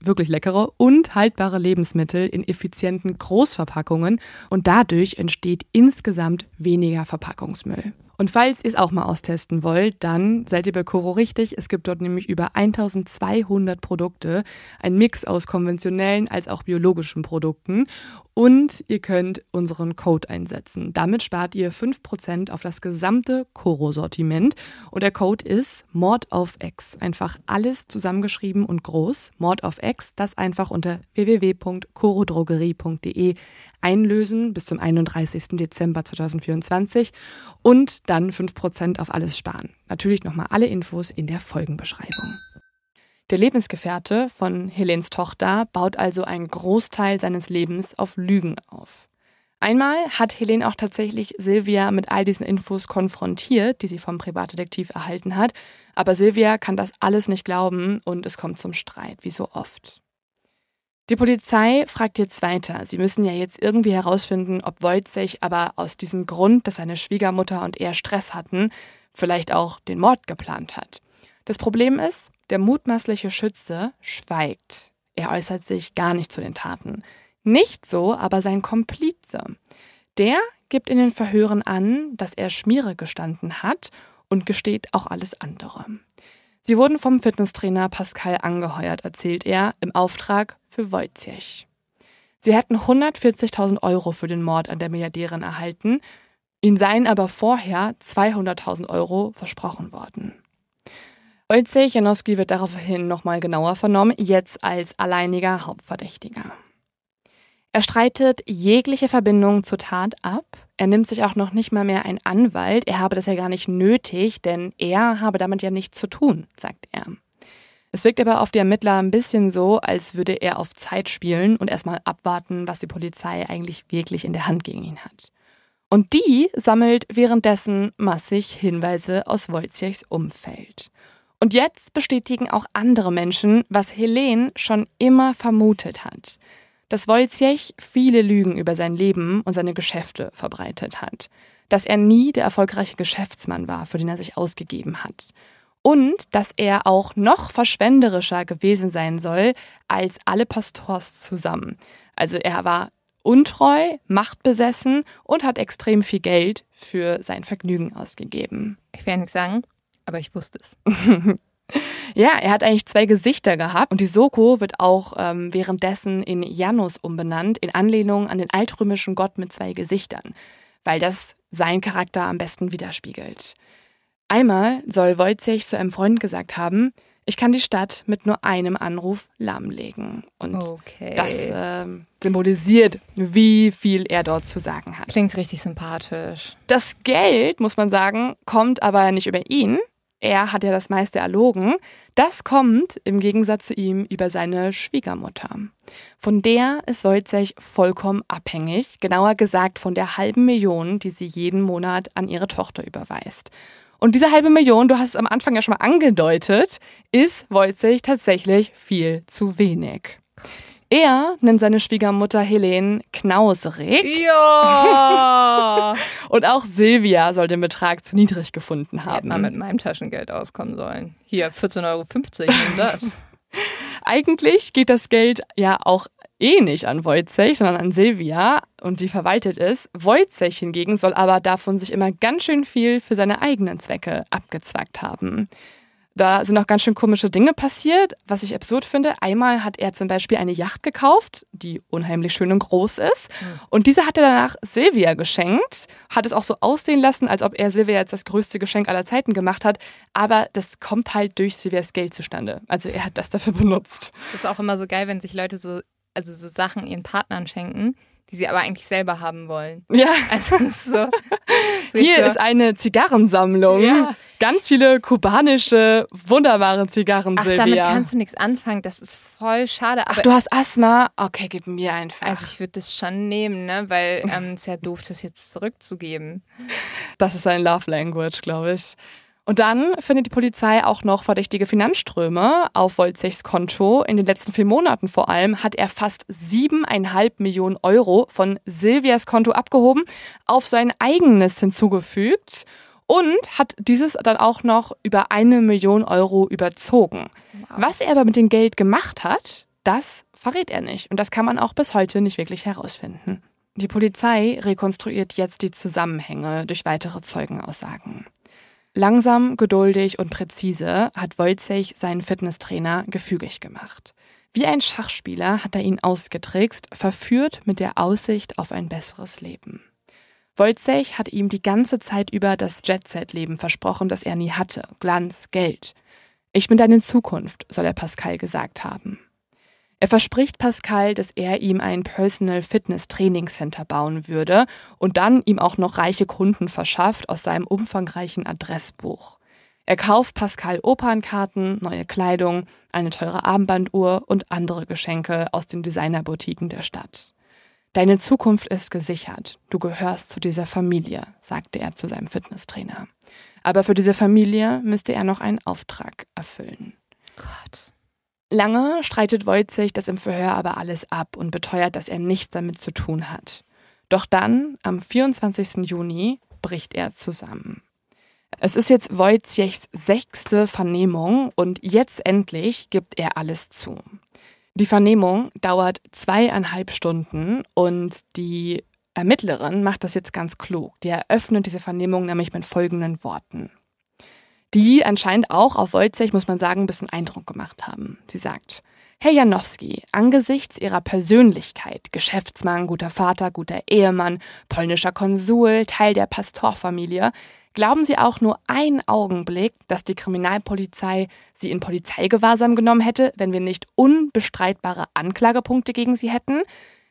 wirklich leckere und haltbare Lebensmittel in effizienten Großverpackungen und dadurch entsteht insgesamt weniger Verpackungsmüll. Und falls ihr es auch mal austesten wollt, dann seid ihr bei Coro richtig. Es gibt dort nämlich über 1200 Produkte, ein Mix aus konventionellen als auch biologischen Produkten. Und ihr könnt unseren Code einsetzen. Damit spart ihr 5% auf das gesamte Coro-Sortiment. Und der Code ist Mord auf X. Einfach alles zusammengeschrieben und groß. Mord auf X, das einfach unter www.corodrogerie.de einlösen bis zum 31. Dezember 2024 und dann 5% auf alles sparen. Natürlich nochmal alle Infos in der Folgenbeschreibung. Der Lebensgefährte von Helens Tochter baut also einen Großteil seines Lebens auf Lügen auf. Einmal hat Helene auch tatsächlich Silvia mit all diesen Infos konfrontiert, die sie vom Privatdetektiv erhalten hat, aber Silvia kann das alles nicht glauben und es kommt zum Streit, wie so oft. Die Polizei fragt jetzt weiter. Sie müssen ja jetzt irgendwie herausfinden, ob Wojciech aber aus diesem Grund, dass seine Schwiegermutter und er Stress hatten, vielleicht auch den Mord geplant hat. Das Problem ist, der mutmaßliche Schütze schweigt. Er äußert sich gar nicht zu den Taten. Nicht so aber sein Komplize. Der gibt in den Verhören an, dass er Schmiere gestanden hat und gesteht auch alles andere. Sie wurden vom Fitnesstrainer Pascal angeheuert, erzählt er, im Auftrag für Wojciech. Sie hätten 140.000 Euro für den Mord an der Milliardärin erhalten, ihnen seien aber vorher 200.000 Euro versprochen worden. Wojciech Janowski wird daraufhin nochmal genauer vernommen, jetzt als alleiniger Hauptverdächtiger. Er streitet jegliche Verbindung zur Tat ab. Er nimmt sich auch noch nicht mal mehr einen Anwalt. Er habe das ja gar nicht nötig, denn er habe damit ja nichts zu tun, sagt er. Es wirkt aber auf die Ermittler ein bisschen so, als würde er auf Zeit spielen und erstmal abwarten, was die Polizei eigentlich wirklich in der Hand gegen ihn hat. Und die sammelt währenddessen massig Hinweise aus Wojciechs Umfeld. Und jetzt bestätigen auch andere Menschen, was Helene schon immer vermutet hat. Dass Wojciech viele Lügen über sein Leben und seine Geschäfte verbreitet hat. Dass er nie der erfolgreiche Geschäftsmann war, für den er sich ausgegeben hat und dass er auch noch verschwenderischer gewesen sein soll als alle Pastors zusammen. Also er war untreu, machtbesessen und hat extrem viel Geld für sein Vergnügen ausgegeben. Ich werde nichts sagen, aber ich wusste es. <laughs> ja, er hat eigentlich zwei Gesichter gehabt und die Soko wird auch ähm, währenddessen in Janus umbenannt, in Anlehnung an den altrömischen Gott mit zwei Gesichtern, weil das seinen Charakter am besten widerspiegelt. Einmal soll Wojciech zu einem Freund gesagt haben, ich kann die Stadt mit nur einem Anruf lahmlegen. Und okay. das äh, symbolisiert, wie viel er dort zu sagen hat. Klingt richtig sympathisch. Das Geld, muss man sagen, kommt aber nicht über ihn. Er hat ja das meiste erlogen. Das kommt im Gegensatz zu ihm über seine Schwiegermutter. Von der ist Wojciech vollkommen abhängig, genauer gesagt von der halben Million, die sie jeden Monat an ihre Tochter überweist. Und diese halbe Million, du hast es am Anfang ja schon mal angedeutet, ist Wojciech tatsächlich viel zu wenig. Er nennt seine Schwiegermutter Helene knauserig. Ja! <laughs> und auch Silvia soll den Betrag zu niedrig gefunden haben. Die mal mit meinem Taschengeld auskommen sollen. Hier, 14,50 Euro, nimm das. <laughs> Eigentlich geht das Geld ja auch eh nicht an Wojciech, sondern an Silvia und sie verwaltet es. Wojciech hingegen soll aber davon sich immer ganz schön viel für seine eigenen Zwecke abgezwackt haben. Da sind auch ganz schön komische Dinge passiert, was ich absurd finde. Einmal hat er zum Beispiel eine Yacht gekauft, die unheimlich schön und groß ist. Mhm. Und diese hat er danach Silvia geschenkt, hat es auch so aussehen lassen, als ob er Silvia jetzt das größte Geschenk aller Zeiten gemacht hat. Aber das kommt halt durch Silvias Geld zustande. Also er hat das dafür benutzt. Das ist auch immer so geil, wenn sich Leute so also so Sachen ihren Partnern schenken, die sie aber eigentlich selber haben wollen. Ja. Also so, <laughs> so Hier so, ist eine Zigarrensammlung. Ja. Ganz viele kubanische, wunderbare Zigarren, Ach, Silvia. damit kannst du nichts anfangen. Das ist voll schade. Ach, du hast Asthma? Okay, gib mir einfach. Also ich würde das schon nehmen, ne? Weil ähm, es ja doof, das jetzt zurückzugeben. Das ist ein Love Language, glaube ich. Und dann findet die Polizei auch noch verdächtige Finanzströme auf Wolzechs Konto. In den letzten vier Monaten vor allem hat er fast siebeneinhalb Millionen Euro von Silvias Konto abgehoben, auf sein eigenes hinzugefügt und hat dieses dann auch noch über eine Million Euro überzogen. Wow. Was er aber mit dem Geld gemacht hat, das verrät er nicht. Und das kann man auch bis heute nicht wirklich herausfinden. Die Polizei rekonstruiert jetzt die Zusammenhänge durch weitere Zeugenaussagen. Langsam, geduldig und präzise hat Wojciech seinen Fitnesstrainer gefügig gemacht. Wie ein Schachspieler hat er ihn ausgetrickst, verführt mit der Aussicht auf ein besseres Leben. Wojciech hat ihm die ganze Zeit über das Jet-Set-Leben versprochen, das er nie hatte. Glanz, Geld. Ich bin deine Zukunft, soll er Pascal gesagt haben. Er verspricht Pascal, dass er ihm ein Personal Fitness Training Center bauen würde und dann ihm auch noch reiche Kunden verschafft aus seinem umfangreichen Adressbuch. Er kauft Pascal Opernkarten, neue Kleidung, eine teure Armbanduhr und andere Geschenke aus den Designerboutiquen der Stadt. Deine Zukunft ist gesichert. Du gehörst zu dieser Familie, sagte er zu seinem Fitnesstrainer. Aber für diese Familie müsste er noch einen Auftrag erfüllen. Gott. Lange streitet Wojciech das im Verhör aber alles ab und beteuert, dass er nichts damit zu tun hat. Doch dann, am 24. Juni, bricht er zusammen. Es ist jetzt Wojciechs sechste Vernehmung und jetzt endlich gibt er alles zu. Die Vernehmung dauert zweieinhalb Stunden und die Ermittlerin macht das jetzt ganz klug. Die eröffnet diese Vernehmung nämlich mit folgenden Worten die anscheinend auch auf Wojciech, muss man sagen, ein bisschen Eindruck gemacht haben. Sie sagt, Herr Janowski, angesichts Ihrer Persönlichkeit, Geschäftsmann, guter Vater, guter Ehemann, polnischer Konsul, Teil der Pastorfamilie, glauben Sie auch nur einen Augenblick, dass die Kriminalpolizei Sie in Polizeigewahrsam genommen hätte, wenn wir nicht unbestreitbare Anklagepunkte gegen Sie hätten?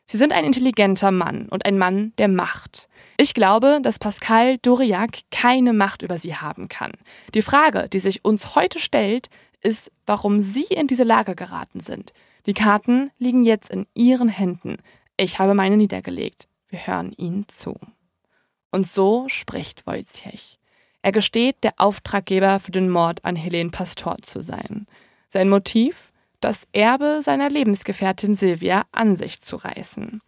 Sie sind ein intelligenter Mann und ein Mann der Macht. Ich glaube, dass Pascal Doriac keine Macht über sie haben kann. Die Frage, die sich uns heute stellt, ist, warum Sie in diese Lage geraten sind. Die Karten liegen jetzt in Ihren Händen. Ich habe meine niedergelegt. Wir hören Ihnen zu. Und so spricht Wojciech. Er gesteht, der Auftraggeber für den Mord an Helene Pastor zu sein. Sein Motiv? Das Erbe seiner Lebensgefährtin Silvia an sich zu reißen.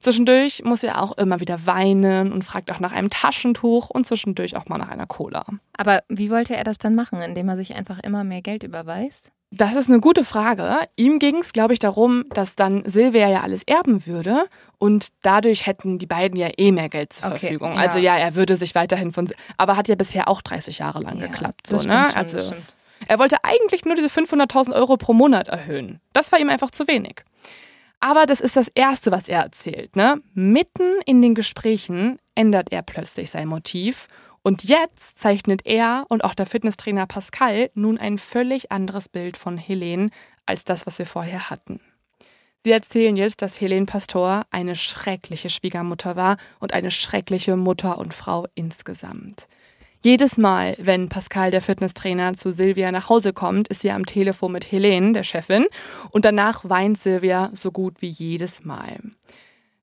Zwischendurch muss er auch immer wieder weinen und fragt auch nach einem Taschentuch und zwischendurch auch mal nach einer Cola. Aber wie wollte er das dann machen, indem er sich einfach immer mehr Geld überweist? Das ist eine gute Frage. Ihm ging es, glaube ich, darum, dass dann Silvia ja alles erben würde und dadurch hätten die beiden ja eh mehr Geld zur okay, Verfügung. Ja. Also ja, er würde sich weiterhin von, aber hat ja bisher auch 30 Jahre lang ja, geklappt. So, ne? also er wollte eigentlich nur diese 500.000 Euro pro Monat erhöhen. Das war ihm einfach zu wenig. Aber das ist das Erste, was er erzählt. Ne? Mitten in den Gesprächen ändert er plötzlich sein Motiv und jetzt zeichnet er und auch der Fitnesstrainer Pascal nun ein völlig anderes Bild von Helene als das, was wir vorher hatten. Sie erzählen jetzt, dass Helene Pastor eine schreckliche Schwiegermutter war und eine schreckliche Mutter und Frau insgesamt. Jedes Mal, wenn Pascal, der Fitnesstrainer, zu Silvia nach Hause kommt, ist sie am Telefon mit Helene, der Chefin, und danach weint Silvia so gut wie jedes Mal.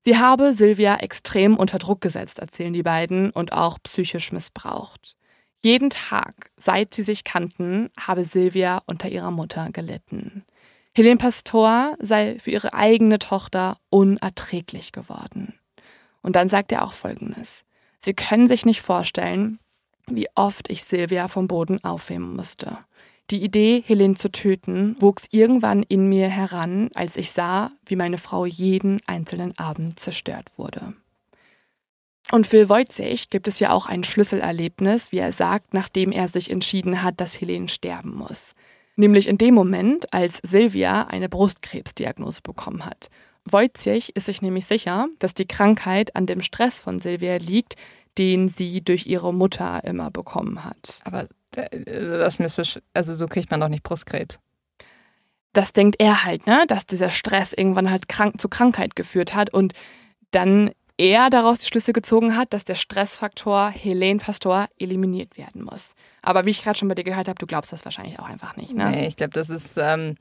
Sie habe Silvia extrem unter Druck gesetzt, erzählen die beiden, und auch psychisch missbraucht. Jeden Tag, seit sie sich kannten, habe Silvia unter ihrer Mutter gelitten. Helene Pastor sei für ihre eigene Tochter unerträglich geworden. Und dann sagt er auch Folgendes. Sie können sich nicht vorstellen, wie oft ich Silvia vom Boden aufheben musste. Die Idee, Helene zu töten, wuchs irgendwann in mir heran, als ich sah, wie meine Frau jeden einzelnen Abend zerstört wurde. Und für Wojciech gibt es ja auch ein Schlüsselerlebnis, wie er sagt, nachdem er sich entschieden hat, dass Helene sterben muss. Nämlich in dem Moment, als Silvia eine Brustkrebsdiagnose bekommen hat. Wojciech ist sich nämlich sicher, dass die Krankheit an dem Stress von Silvia liegt, den sie durch ihre Mutter immer bekommen hat. Aber äh, das müsste, also so kriegt man doch nicht Brustkrebs. Das denkt er halt, ne, dass dieser Stress irgendwann halt krank, zu Krankheit geführt hat und dann er daraus die Schlüsse gezogen hat, dass der Stressfaktor Helene Pastor eliminiert werden muss. Aber wie ich gerade schon bei dir gehört habe, du glaubst das wahrscheinlich auch einfach nicht, ne? Nee, ich glaube, das ist, ähm,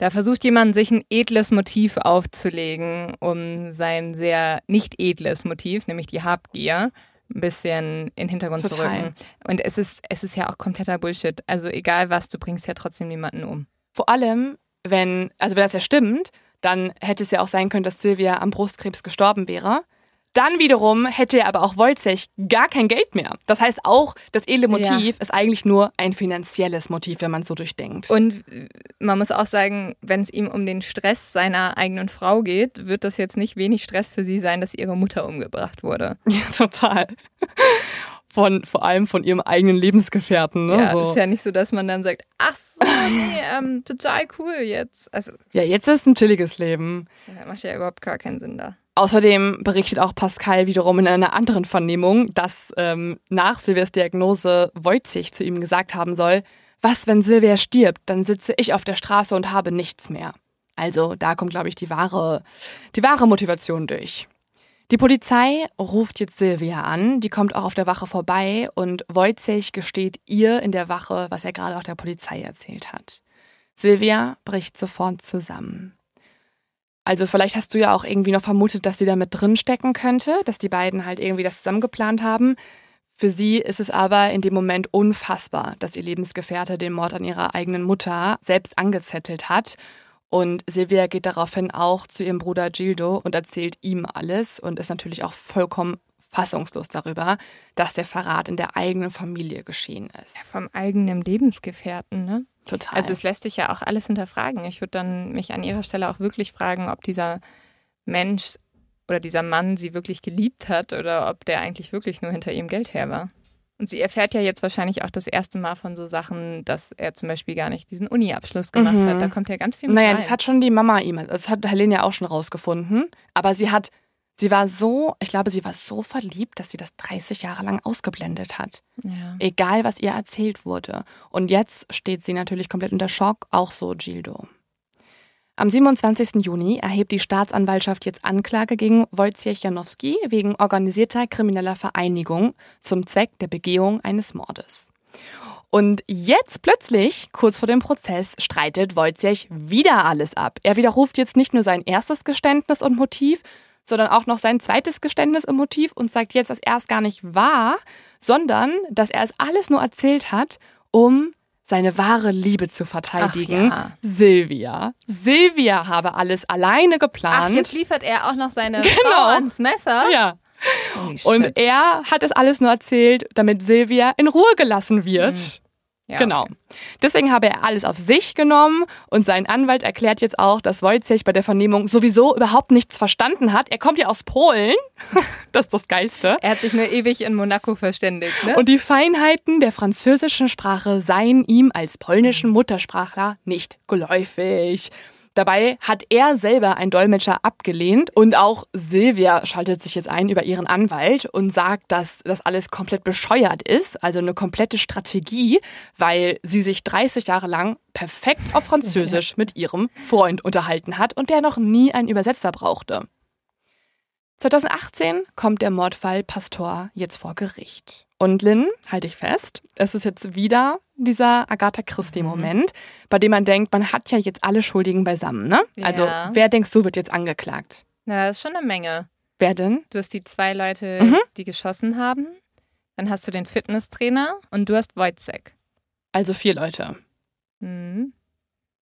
da versucht jemand, sich ein edles Motiv aufzulegen, um sein sehr nicht edles Motiv, nämlich die Habgier, ein bisschen in den Hintergrund Total. zu rücken. Und es ist, es ist ja auch kompletter Bullshit. Also egal was, du bringst ja trotzdem niemanden um. Vor allem, wenn, also wenn das ja stimmt, dann hätte es ja auch sein können, dass Silvia am Brustkrebs gestorben wäre. Dann wiederum hätte er aber auch Wojciech gar kein Geld mehr. Das heißt auch, das edle Motiv ja. ist eigentlich nur ein finanzielles Motiv, wenn man es so durchdenkt. Und man muss auch sagen, wenn es ihm um den Stress seiner eigenen Frau geht, wird das jetzt nicht wenig Stress für sie sein, dass ihre Mutter umgebracht wurde. <laughs> Ja, total. Von, vor allem von ihrem eigenen Lebensgefährten. Ne? Ja, so. ist ja nicht so, dass man dann sagt, ach so, nee, ähm, total cool jetzt. Also, ja, jetzt ist ein chilliges Leben. Ja, macht ja überhaupt gar keinen Sinn da. Außerdem berichtet auch Pascal wiederum in einer anderen Vernehmung, dass ähm, nach Silvias Diagnose Wojcich zu ihm gesagt haben soll, was, wenn Silvia stirbt, dann sitze ich auf der Straße und habe nichts mehr. Also da kommt, glaube ich, die wahre, die wahre Motivation durch. Die Polizei ruft jetzt Silvia an, die kommt auch auf der Wache vorbei und Wojciech gesteht ihr in der Wache, was er gerade auch der Polizei erzählt hat. Silvia bricht sofort zusammen. Also vielleicht hast du ja auch irgendwie noch vermutet, dass die da mit drin stecken könnte, dass die beiden halt irgendwie das zusammen geplant haben. Für sie ist es aber in dem Moment unfassbar, dass ihr Lebensgefährte den Mord an ihrer eigenen Mutter selbst angezettelt hat. Und Silvia geht daraufhin auch zu ihrem Bruder Gildo und erzählt ihm alles und ist natürlich auch vollkommen fassungslos darüber, dass der Verrat in der eigenen Familie geschehen ist. Ja, vom eigenen Lebensgefährten, ne? Total. Also es lässt sich ja auch alles hinterfragen. Ich würde dann mich an ihrer Stelle auch wirklich fragen, ob dieser Mensch oder dieser Mann sie wirklich geliebt hat oder ob der eigentlich wirklich nur hinter ihrem Geld her war. Und sie erfährt ja jetzt wahrscheinlich auch das erste Mal von so Sachen, dass er zum Beispiel gar nicht diesen Uni-Abschluss gemacht mhm. hat. Da kommt ja ganz viel mit Naja, rein. das hat schon die Mama ihm, das hat Helene ja auch schon rausgefunden. Aber sie hat Sie war so, ich glaube, sie war so verliebt, dass sie das 30 Jahre lang ausgeblendet hat. Ja. Egal, was ihr erzählt wurde. Und jetzt steht sie natürlich komplett unter Schock, auch so Gildo. Am 27. Juni erhebt die Staatsanwaltschaft jetzt Anklage gegen Wojciech Janowski wegen organisierter krimineller Vereinigung zum Zweck der Begehung eines Mordes. Und jetzt plötzlich, kurz vor dem Prozess, streitet Wojciech wieder alles ab. Er widerruft jetzt nicht nur sein erstes Geständnis und Motiv, sondern auch noch sein zweites Geständnis und Motiv und sagt jetzt, dass er es gar nicht war, sondern dass er es alles nur erzählt hat, um seine wahre Liebe zu verteidigen. Ach ja. Silvia. Silvia habe alles alleine geplant. Ach, jetzt liefert er auch noch seine <laughs> Genau. Frau ans Messer. ja. Shit. Und er hat es alles nur erzählt, damit Silvia in Ruhe gelassen wird. Ja, genau. okay. Deswegen habe er alles auf sich genommen und sein Anwalt erklärt jetzt auch, dass Wojciech bei der Vernehmung sowieso überhaupt nichts verstanden hat. Er kommt ja aus Polen. <laughs> Das ist das Geilste. Er hat sich nur ewig in Monaco verständigt, ne? Und die Feinheiten der französischen Sprache seien ihm als polnischen Muttersprachler nicht geläufig. Dabei hat er selber einen Dolmetscher abgelehnt und auch Silvia schaltet sich jetzt ein über ihren Anwalt und sagt, dass das alles komplett bescheuert ist, also eine komplette Strategie, weil sie sich 30 Jahre lang perfekt auf Französisch <laughs> mit ihrem Freund unterhalten hat und der noch nie einen Übersetzer brauchte. 2018 kommt der Mordfall Pastor jetzt vor Gericht. Und Lynn, halte ich fest, es ist jetzt wieder dieser Agatha Christie-Moment, bei dem man denkt, man hat ja jetzt alle Schuldigen beisammen, ne? Also, Ja. wer denkst du, wird jetzt angeklagt? Na, das ist schon eine Menge. Wer denn? Du hast die zwei Leute, Mhm. die geschossen haben. Dann hast du den Fitnesstrainer und du hast Wojciech. Also vier Leute. Mhm.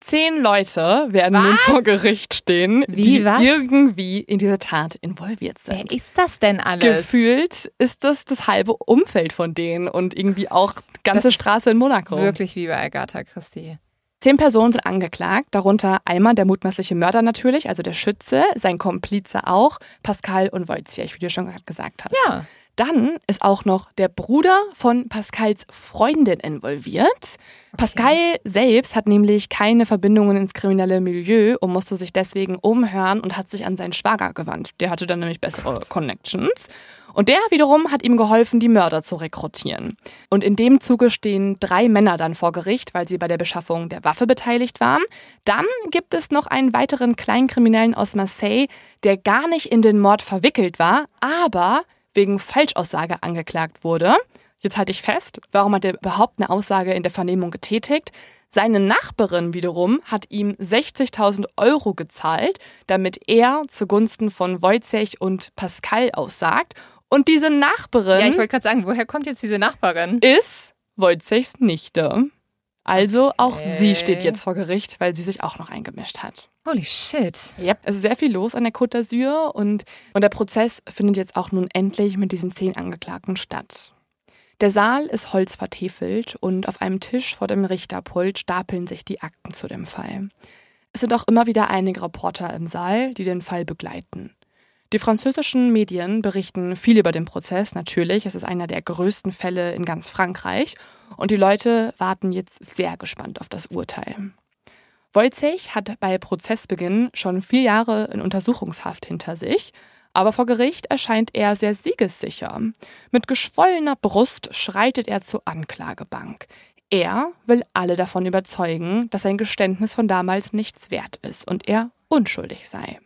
Zehn Leute werden nun Was? vor Gericht stehen, Wie, die was? irgendwie in diese Tat involviert Wer sind. ist das denn alles? Gefühlt ist das das halbe Umfeld von denen und irgendwie auch die ganze Das Straße in Monaco. Wirklich wie bei Agatha Christie. Zehn Personen sind angeklagt, darunter einmal der mutmaßliche Mörder natürlich, also der Schütze, sein Komplize auch, Pascal und Wojciech, wie du schon gerade gesagt hast. Ja. Dann ist auch noch der Bruder von Pascals Freundin involviert. Pascal selbst hat nämlich keine Verbindungen ins kriminelle Milieu und musste sich deswegen umhören und hat sich an seinen Schwager gewandt. Der hatte dann nämlich bessere Connections. Und der wiederum hat ihm geholfen, die Mörder zu rekrutieren. Und in dem Zuge stehen drei Männer dann vor Gericht, weil sie bei der Beschaffung der Waffe beteiligt waren. Dann gibt es noch einen weiteren Kleinkriminellen aus Marseille, der gar nicht in den Mord verwickelt war, aber wegen Falschaussage angeklagt wurde. Jetzt halte ich fest, warum hat er überhaupt eine Aussage in der Vernehmung getätigt? Seine Nachbarin wiederum hat ihm 60.000 Euro gezahlt, damit er zugunsten von Wojciech und Pascal aussagt. Und diese Nachbarin Ja, ich wollte gerade sagen, woher kommt jetzt diese Nachbarin? ist Wojciechs Nichte. Also auch Okay. sie steht jetzt vor Gericht, weil sie sich auch noch eingemischt hat. Holy shit. Yep. Es ist sehr viel los an der Côte d'Azur und, und der Prozess findet jetzt auch nun endlich mit diesen zehn Angeklagten statt. Der Saal ist holzvertefelt und auf einem Tisch vor dem Richterpult stapeln sich die Akten zu dem Fall. Es sind auch immer wieder einige Reporter im Saal, die den Fall begleiten. Die französischen Medien berichten viel über den Prozess, natürlich. Es ist einer der größten Fälle in ganz Frankreich und die Leute warten jetzt sehr gespannt auf das Urteil. Wojciech hat bei Prozessbeginn schon vier Jahre in Untersuchungshaft hinter sich, aber vor Gericht erscheint er sehr siegessicher. Mit geschwollener Brust schreitet er zur Anklagebank. Er will alle davon überzeugen, dass sein Geständnis von damals nichts wert ist und er unschuldig sei.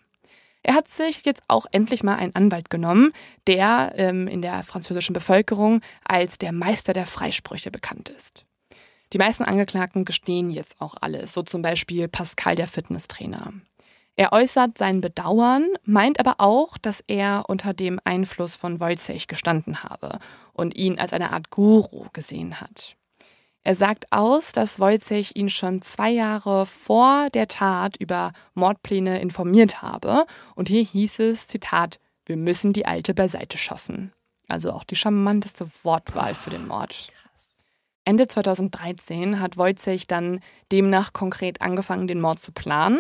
Er hat sich jetzt auch endlich mal einen Anwalt genommen, der ähm, in der französischen Bevölkerung als der Meister der Freisprüche bekannt ist. Die meisten Angeklagten gestehen jetzt auch alles, so zum Beispiel Pascal, der Fitnesstrainer. Er äußert sein Bedauern, meint aber auch, dass er unter dem Einfluss von Wojciech gestanden habe und ihn als eine Art Guru gesehen hat. Er sagt aus, dass Wojciech ihn schon zwei Jahre vor der Tat über Mordpläne informiert habe. Und hier hieß es, Zitat, wir müssen die Alte beiseite schaffen. Also auch die charmanteste Wortwahl für den Mord. Ende 2013 hat Wojciech dann demnach konkret angefangen, den Mord zu planen.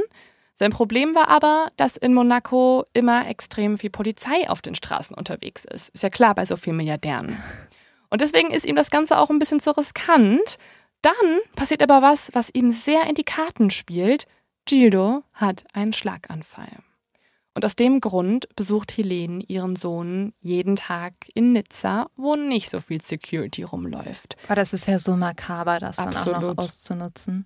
Sein Problem war aber, dass in Monaco immer extrem viel Polizei auf den Straßen unterwegs ist. Ist ja klar bei so vielen Milliardären. Und deswegen ist ihm das Ganze auch ein bisschen zu riskant. Dann passiert aber was, was ihm sehr in die Karten spielt. Gildo hat einen Schlaganfall. Und aus dem Grund besucht Helene ihren Sohn jeden Tag in Nizza, wo nicht so viel Security rumläuft. Boah, das ist ja so makaber, das dann auch noch auszunutzen.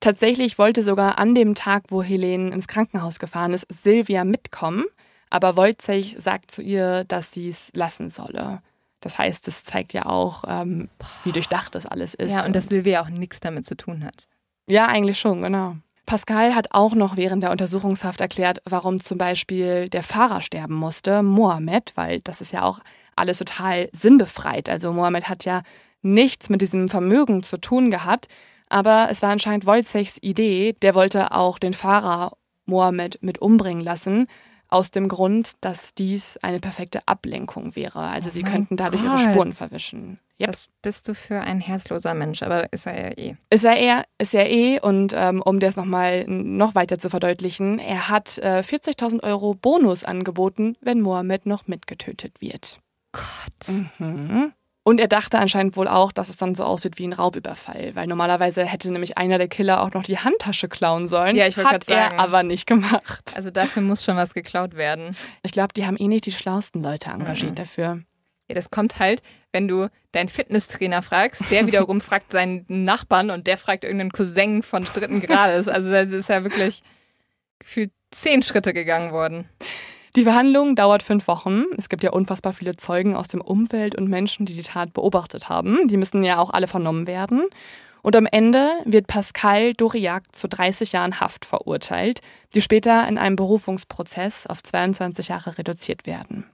Tatsächlich wollte sogar an dem Tag, wo Helene ins Krankenhaus gefahren ist, Silvia mitkommen, aber Wojciech sagt zu ihr, dass sie es lassen solle. Das heißt, es zeigt ja auch, ähm, wie durchdacht das alles ist. Ja, und dass Silvia auch nichts damit zu tun hat. Ja, eigentlich schon, genau. Pascal hat auch noch während der Untersuchungshaft erklärt, warum zum Beispiel der Fahrer sterben musste, Mohammed, weil das ist ja auch alles total sinnbefreit. Also Mohammed hat ja nichts mit diesem Vermögen zu tun gehabt, aber es war anscheinend Wojciechs Idee, der wollte auch den Fahrer Mohammed mit umbringen lassen, aus dem Grund, dass dies eine perfekte Ablenkung wäre. Also Oh sie könnten dadurch ihre Gott. Spuren verwischen. Yep. Was bist du für ein herzloser Mensch? Aber ist er ja eh. Ist er eher, ist er eh, und ähm, um das nochmal noch weiter zu verdeutlichen, er hat äh, 40.000 Euro Bonus angeboten, wenn Mohammed noch mitgetötet wird. Gott. Mhm. Und er dachte anscheinend wohl auch, dass es dann so aussieht wie ein Raubüberfall, weil normalerweise hätte nämlich einer der Killer auch noch die Handtasche klauen sollen. Ja, ich wollte Hat grad sagen. er aber nicht gemacht. Also dafür muss schon was geklaut werden. Ich glaube, die haben eh nicht die schlauesten Leute engagiert Mhm. dafür. Ja, das kommt halt, wenn du deinen Fitnesstrainer fragst, der wiederum <laughs> fragt seinen Nachbarn und der fragt irgendeinen Cousin von dritten Grades. Also das ist ja wirklich gefühlt zehn Schritte gegangen worden. Die Verhandlung dauert fünf Wochen. Es gibt ja unfassbar viele Zeugen aus dem Umfeld und Menschen, die die Tat beobachtet haben. Die müssen ja auch alle vernommen werden. Und am Ende wird Pascal Doriac zu 30 Jahren Haft verurteilt, die später in einem Berufungsprozess auf 22 Jahre reduziert werden.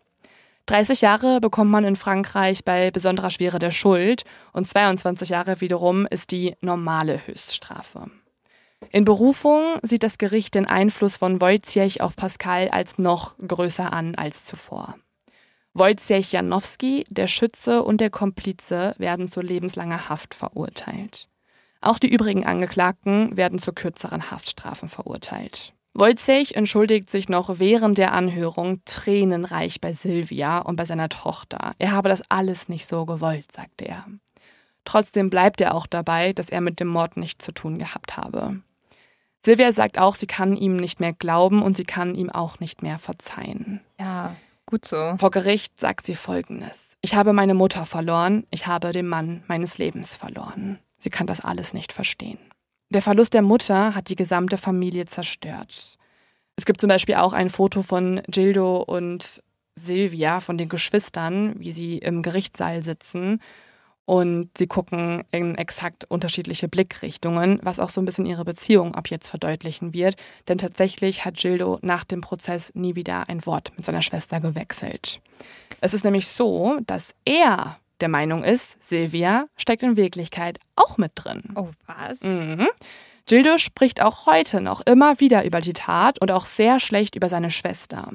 30 Jahre bekommt man in Frankreich bei besonderer Schwere der Schuld und 22 Jahre wiederum ist die normale Höchststrafe. In Berufung sieht das Gericht den Einfluss von Wojciech auf Pascal als noch größer an als zuvor. Wojciech Janowski, der Schütze und der Komplize werden zu lebenslanger Haft verurteilt. Auch die übrigen Angeklagten werden zu kürzeren Haftstrafen verurteilt. Wojciech entschuldigt sich noch während der Anhörung tränenreich bei Silvia und bei seiner Tochter. Er habe das alles nicht so gewollt, sagte er. Trotzdem bleibt er auch dabei, dass er mit dem Mord nichts zu tun gehabt habe. Silvia sagt auch, sie kann ihm nicht mehr glauben und sie kann ihm auch nicht mehr verzeihen. Ja, gut so. Vor Gericht sagt sie Folgendes. Ich habe meine Mutter verloren, ich habe den Mann meines Lebens verloren. Sie kann das alles nicht verstehen. Der Verlust der Mutter hat die gesamte Familie zerstört. Es gibt zum Beispiel auch ein Foto von Gildo und Silvia, von den Geschwistern, wie sie im Gerichtssaal sitzen und sie gucken in exakt unterschiedliche Blickrichtungen, was auch so ein bisschen ihre Beziehung ab jetzt verdeutlichen wird. Denn tatsächlich hat Gildo nach dem Prozess nie wieder ein Wort mit seiner Schwester gewechselt. Es ist nämlich so, dass er der Meinung ist, Silvia steckt in Wirklichkeit auch mit drin. Oh, was? Mhm. Gildo spricht auch heute noch immer wieder über die Tat und auch sehr schlecht über seine Schwester.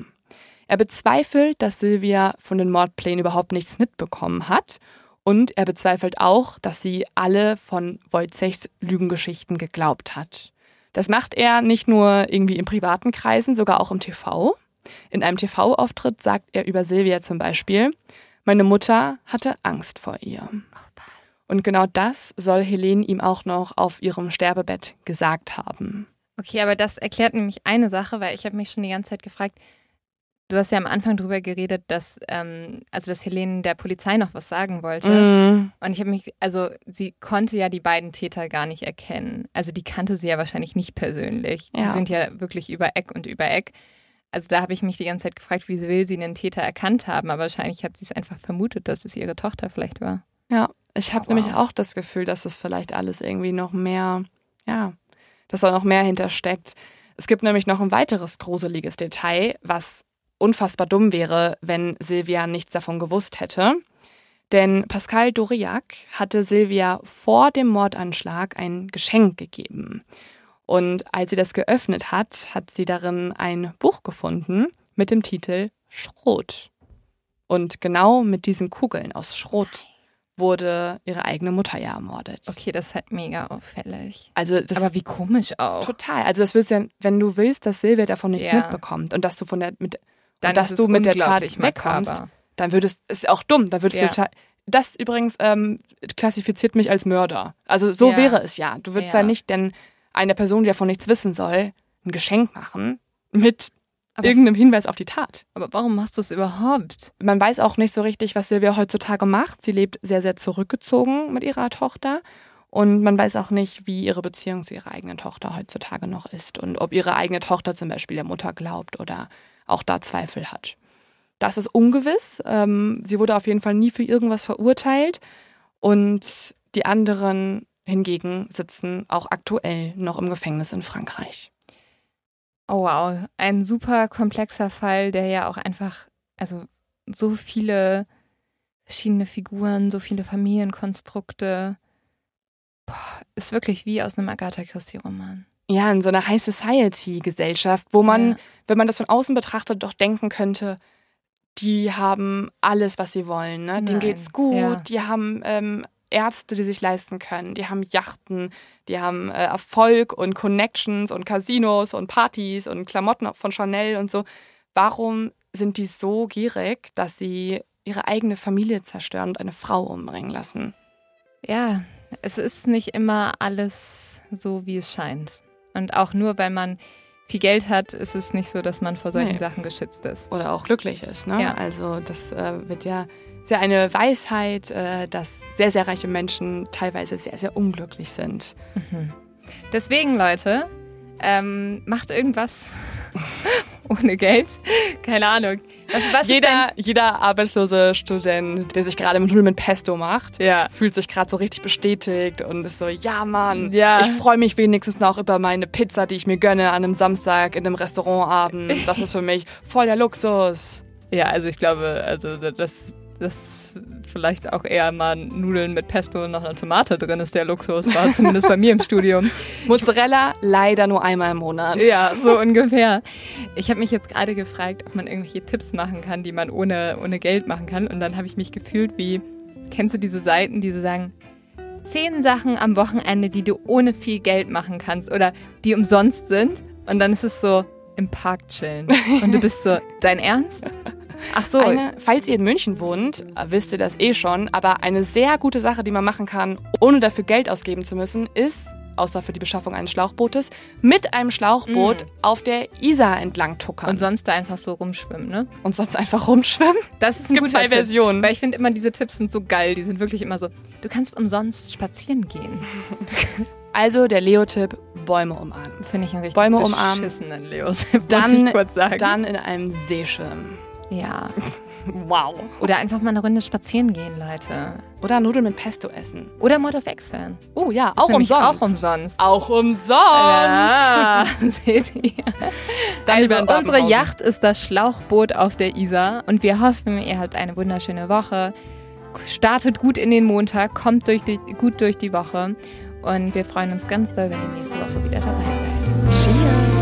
Er bezweifelt, dass Silvia von den Mordplänen überhaupt nichts mitbekommen hat und er bezweifelt auch, dass sie alle von Wojciechs Lügengeschichten geglaubt hat. Das macht er nicht nur irgendwie in privaten Kreisen, sogar auch im TV. In einem TV-Auftritt sagt er über Silvia zum Beispiel, meine Mutter hatte Angst vor ihr. Und genau das soll Helene ihm auch noch auf ihrem Sterbebett gesagt haben. Okay, aber das erklärt nämlich eine Sache, weil ich habe mich schon die ganze Zeit gefragt, du hast ja am Anfang drüber geredet, dass, ähm, also dass Helene der Polizei noch was sagen wollte. Mhm. Und ich habe mich, also sie konnte ja die beiden Täter gar nicht erkennen. Also die kannte sie ja wahrscheinlich nicht persönlich. Die Ja. sind ja wirklich über Eck und über Eck. Also da habe ich mich die ganze Zeit gefragt, wie will sie einen Täter erkannt haben, aber wahrscheinlich hat sie es einfach vermutet, dass es ihre Tochter vielleicht war. Ja, ich habe Wow. nämlich auch das Gefühl, dass das vielleicht alles irgendwie noch mehr, ja, dass da noch mehr hintersteckt. Es gibt nämlich noch ein weiteres gruseliges Detail, was unfassbar dumm wäre, wenn Silvia nichts davon gewusst hätte. Denn Pascal Doriac hatte Silvia vor dem Mordanschlag ein Geschenk gegeben. Und als sie das geöffnet hat, hat sie darin ein Buch gefunden mit dem Titel Schrot. Und genau mit diesen Kugeln aus Schrot wurde ihre eigene Mutter ja ermordet. Okay, das ist halt mega auffällig. Also das aber wie komisch auch. total. Also das willst du ja, wenn du willst, dass Silvia davon nichts Ja. mitbekommt und dass du von der mit Dann dass du mit der Tat wegkommst, makaber. dann würdest ist auch dumm, dann würdest Ja. du das übrigens ähm, klassifiziert mich als Mörder. Also so Ja. wäre es ja. Du würdest Ja. ja nicht denn einer Person, die davon nichts wissen soll, ein Geschenk machen mit Aber- irgendeinem Hinweis auf die Tat. Aber warum machst du es überhaupt? Man weiß auch nicht so richtig, was Silvia heutzutage macht. Sie lebt sehr, sehr zurückgezogen mit ihrer Tochter. Und man weiß auch nicht, wie ihre Beziehung zu ihrer eigenen Tochter heutzutage noch ist. Und ob ihre eigene Tochter zum Beispiel der Mutter glaubt oder auch da Zweifel hat. Das ist ungewiss. Ähm, sie wurde auf jeden Fall nie für irgendwas verurteilt. Und die anderen hingegen sitzen auch aktuell noch im Gefängnis in Frankreich. Oh wow, ein super komplexer Fall, der ja auch einfach, also so viele verschiedene Figuren, so viele Familienkonstrukte. Boah, ist wirklich wie aus einem Agatha Christie-Roman. Ja, in so einer High Society-Gesellschaft, wo man, ja. wenn man das von außen betrachtet, doch denken könnte, die haben alles, was sie wollen. Ne? Denen geht's gut, ja. die haben ähm, Ärzte, die sich leisten können, die haben Yachten, die haben äh, Erfolg und Connections und Casinos und Partys und Klamotten von Chanel und so. Warum sind die so gierig, dass sie ihre eigene Familie zerstören und eine Frau umbringen lassen? Ja, es ist nicht immer alles so, wie es scheint. Und auch nur, weil man viel Geld hat, ist es nicht so, dass man vor solchen nee. Sachen geschützt ist. Oder auch glücklich ist. Ne? Ja. Also das äh, wird ja sehr eine Weisheit, äh, dass sehr, sehr reiche Menschen teilweise sehr, sehr unglücklich sind. Mhm. Deswegen, Leute, ähm, macht irgendwas <laughs> ohne Geld. Keine Ahnung. Was, was jeder, jeder arbeitslose Student, der sich gerade mit Nudeln mit Pesto macht, ja. fühlt sich gerade so richtig bestätigt und ist so, ja Mann, ja. ich freue mich wenigstens noch über meine Pizza, die ich mir gönne an einem Samstag in einem Restaurantabend. <laughs> Das ist für mich voll der Luxus. Ja, also ich glaube, also das, dass vielleicht auch eher mal Nudeln mit Pesto und noch eine Tomate drin ist, der Luxus war, zumindest bei mir im Studium. <laughs> Mozzarella leider nur einmal im Monat. Ja, so ungefähr. Ich habe mich jetzt gerade gefragt, ob man irgendwelche Tipps machen kann, die man ohne, ohne Geld machen kann. Und dann habe ich mich gefühlt wie, kennst du diese Seiten, die so sagen, zehn Sachen am Wochenende, die du ohne viel Geld machen kannst oder die umsonst sind? Und dann ist es so, im Park chillen. Und du bist so, dein Ernst? Ach so. Eine, falls ihr in München wohnt, wisst ihr das eh schon, aber eine sehr gute Sache, die man machen kann, ohne dafür Geld ausgeben zu müssen, ist, außer für die Beschaffung eines Schlauchbootes, mit einem Schlauchboot mm. auf der Isar entlang tuckern. Und sonst da einfach so rumschwimmen, ne? Und sonst einfach rumschwimmen? Das ist <laughs> ein es gibt zwei Tipp, Versionen. Weil ich finde immer, diese Tipps sind so geil. Die sind wirklich immer so, du kannst umsonst spazieren gehen. <laughs> Also der Leo-Tipp, Bäume umarmen. Finde ich einen richtig Bäume umarmen. beschissenen Leo-Tipp, dann, muss ich kurz sagen. Dann in einem See schwimmen. Ja. <laughs> Wow. Oder einfach mal eine Runde spazieren gehen, Leute. Oder Nudeln mit Pesto essen. Oder Mord wechseln. Oh ja, auch umsonst. auch umsonst. Auch umsonst. <laughs> Ja, seht ihr. also unsere Yacht ist das Schlauchboot auf der Isar und wir hoffen, ihr habt eine wunderschöne Woche. Startet gut in den Montag, kommt durch die, gut durch die Woche und wir freuen uns ganz doll, wenn ihr nächste Woche wieder dabei seid. Cheers.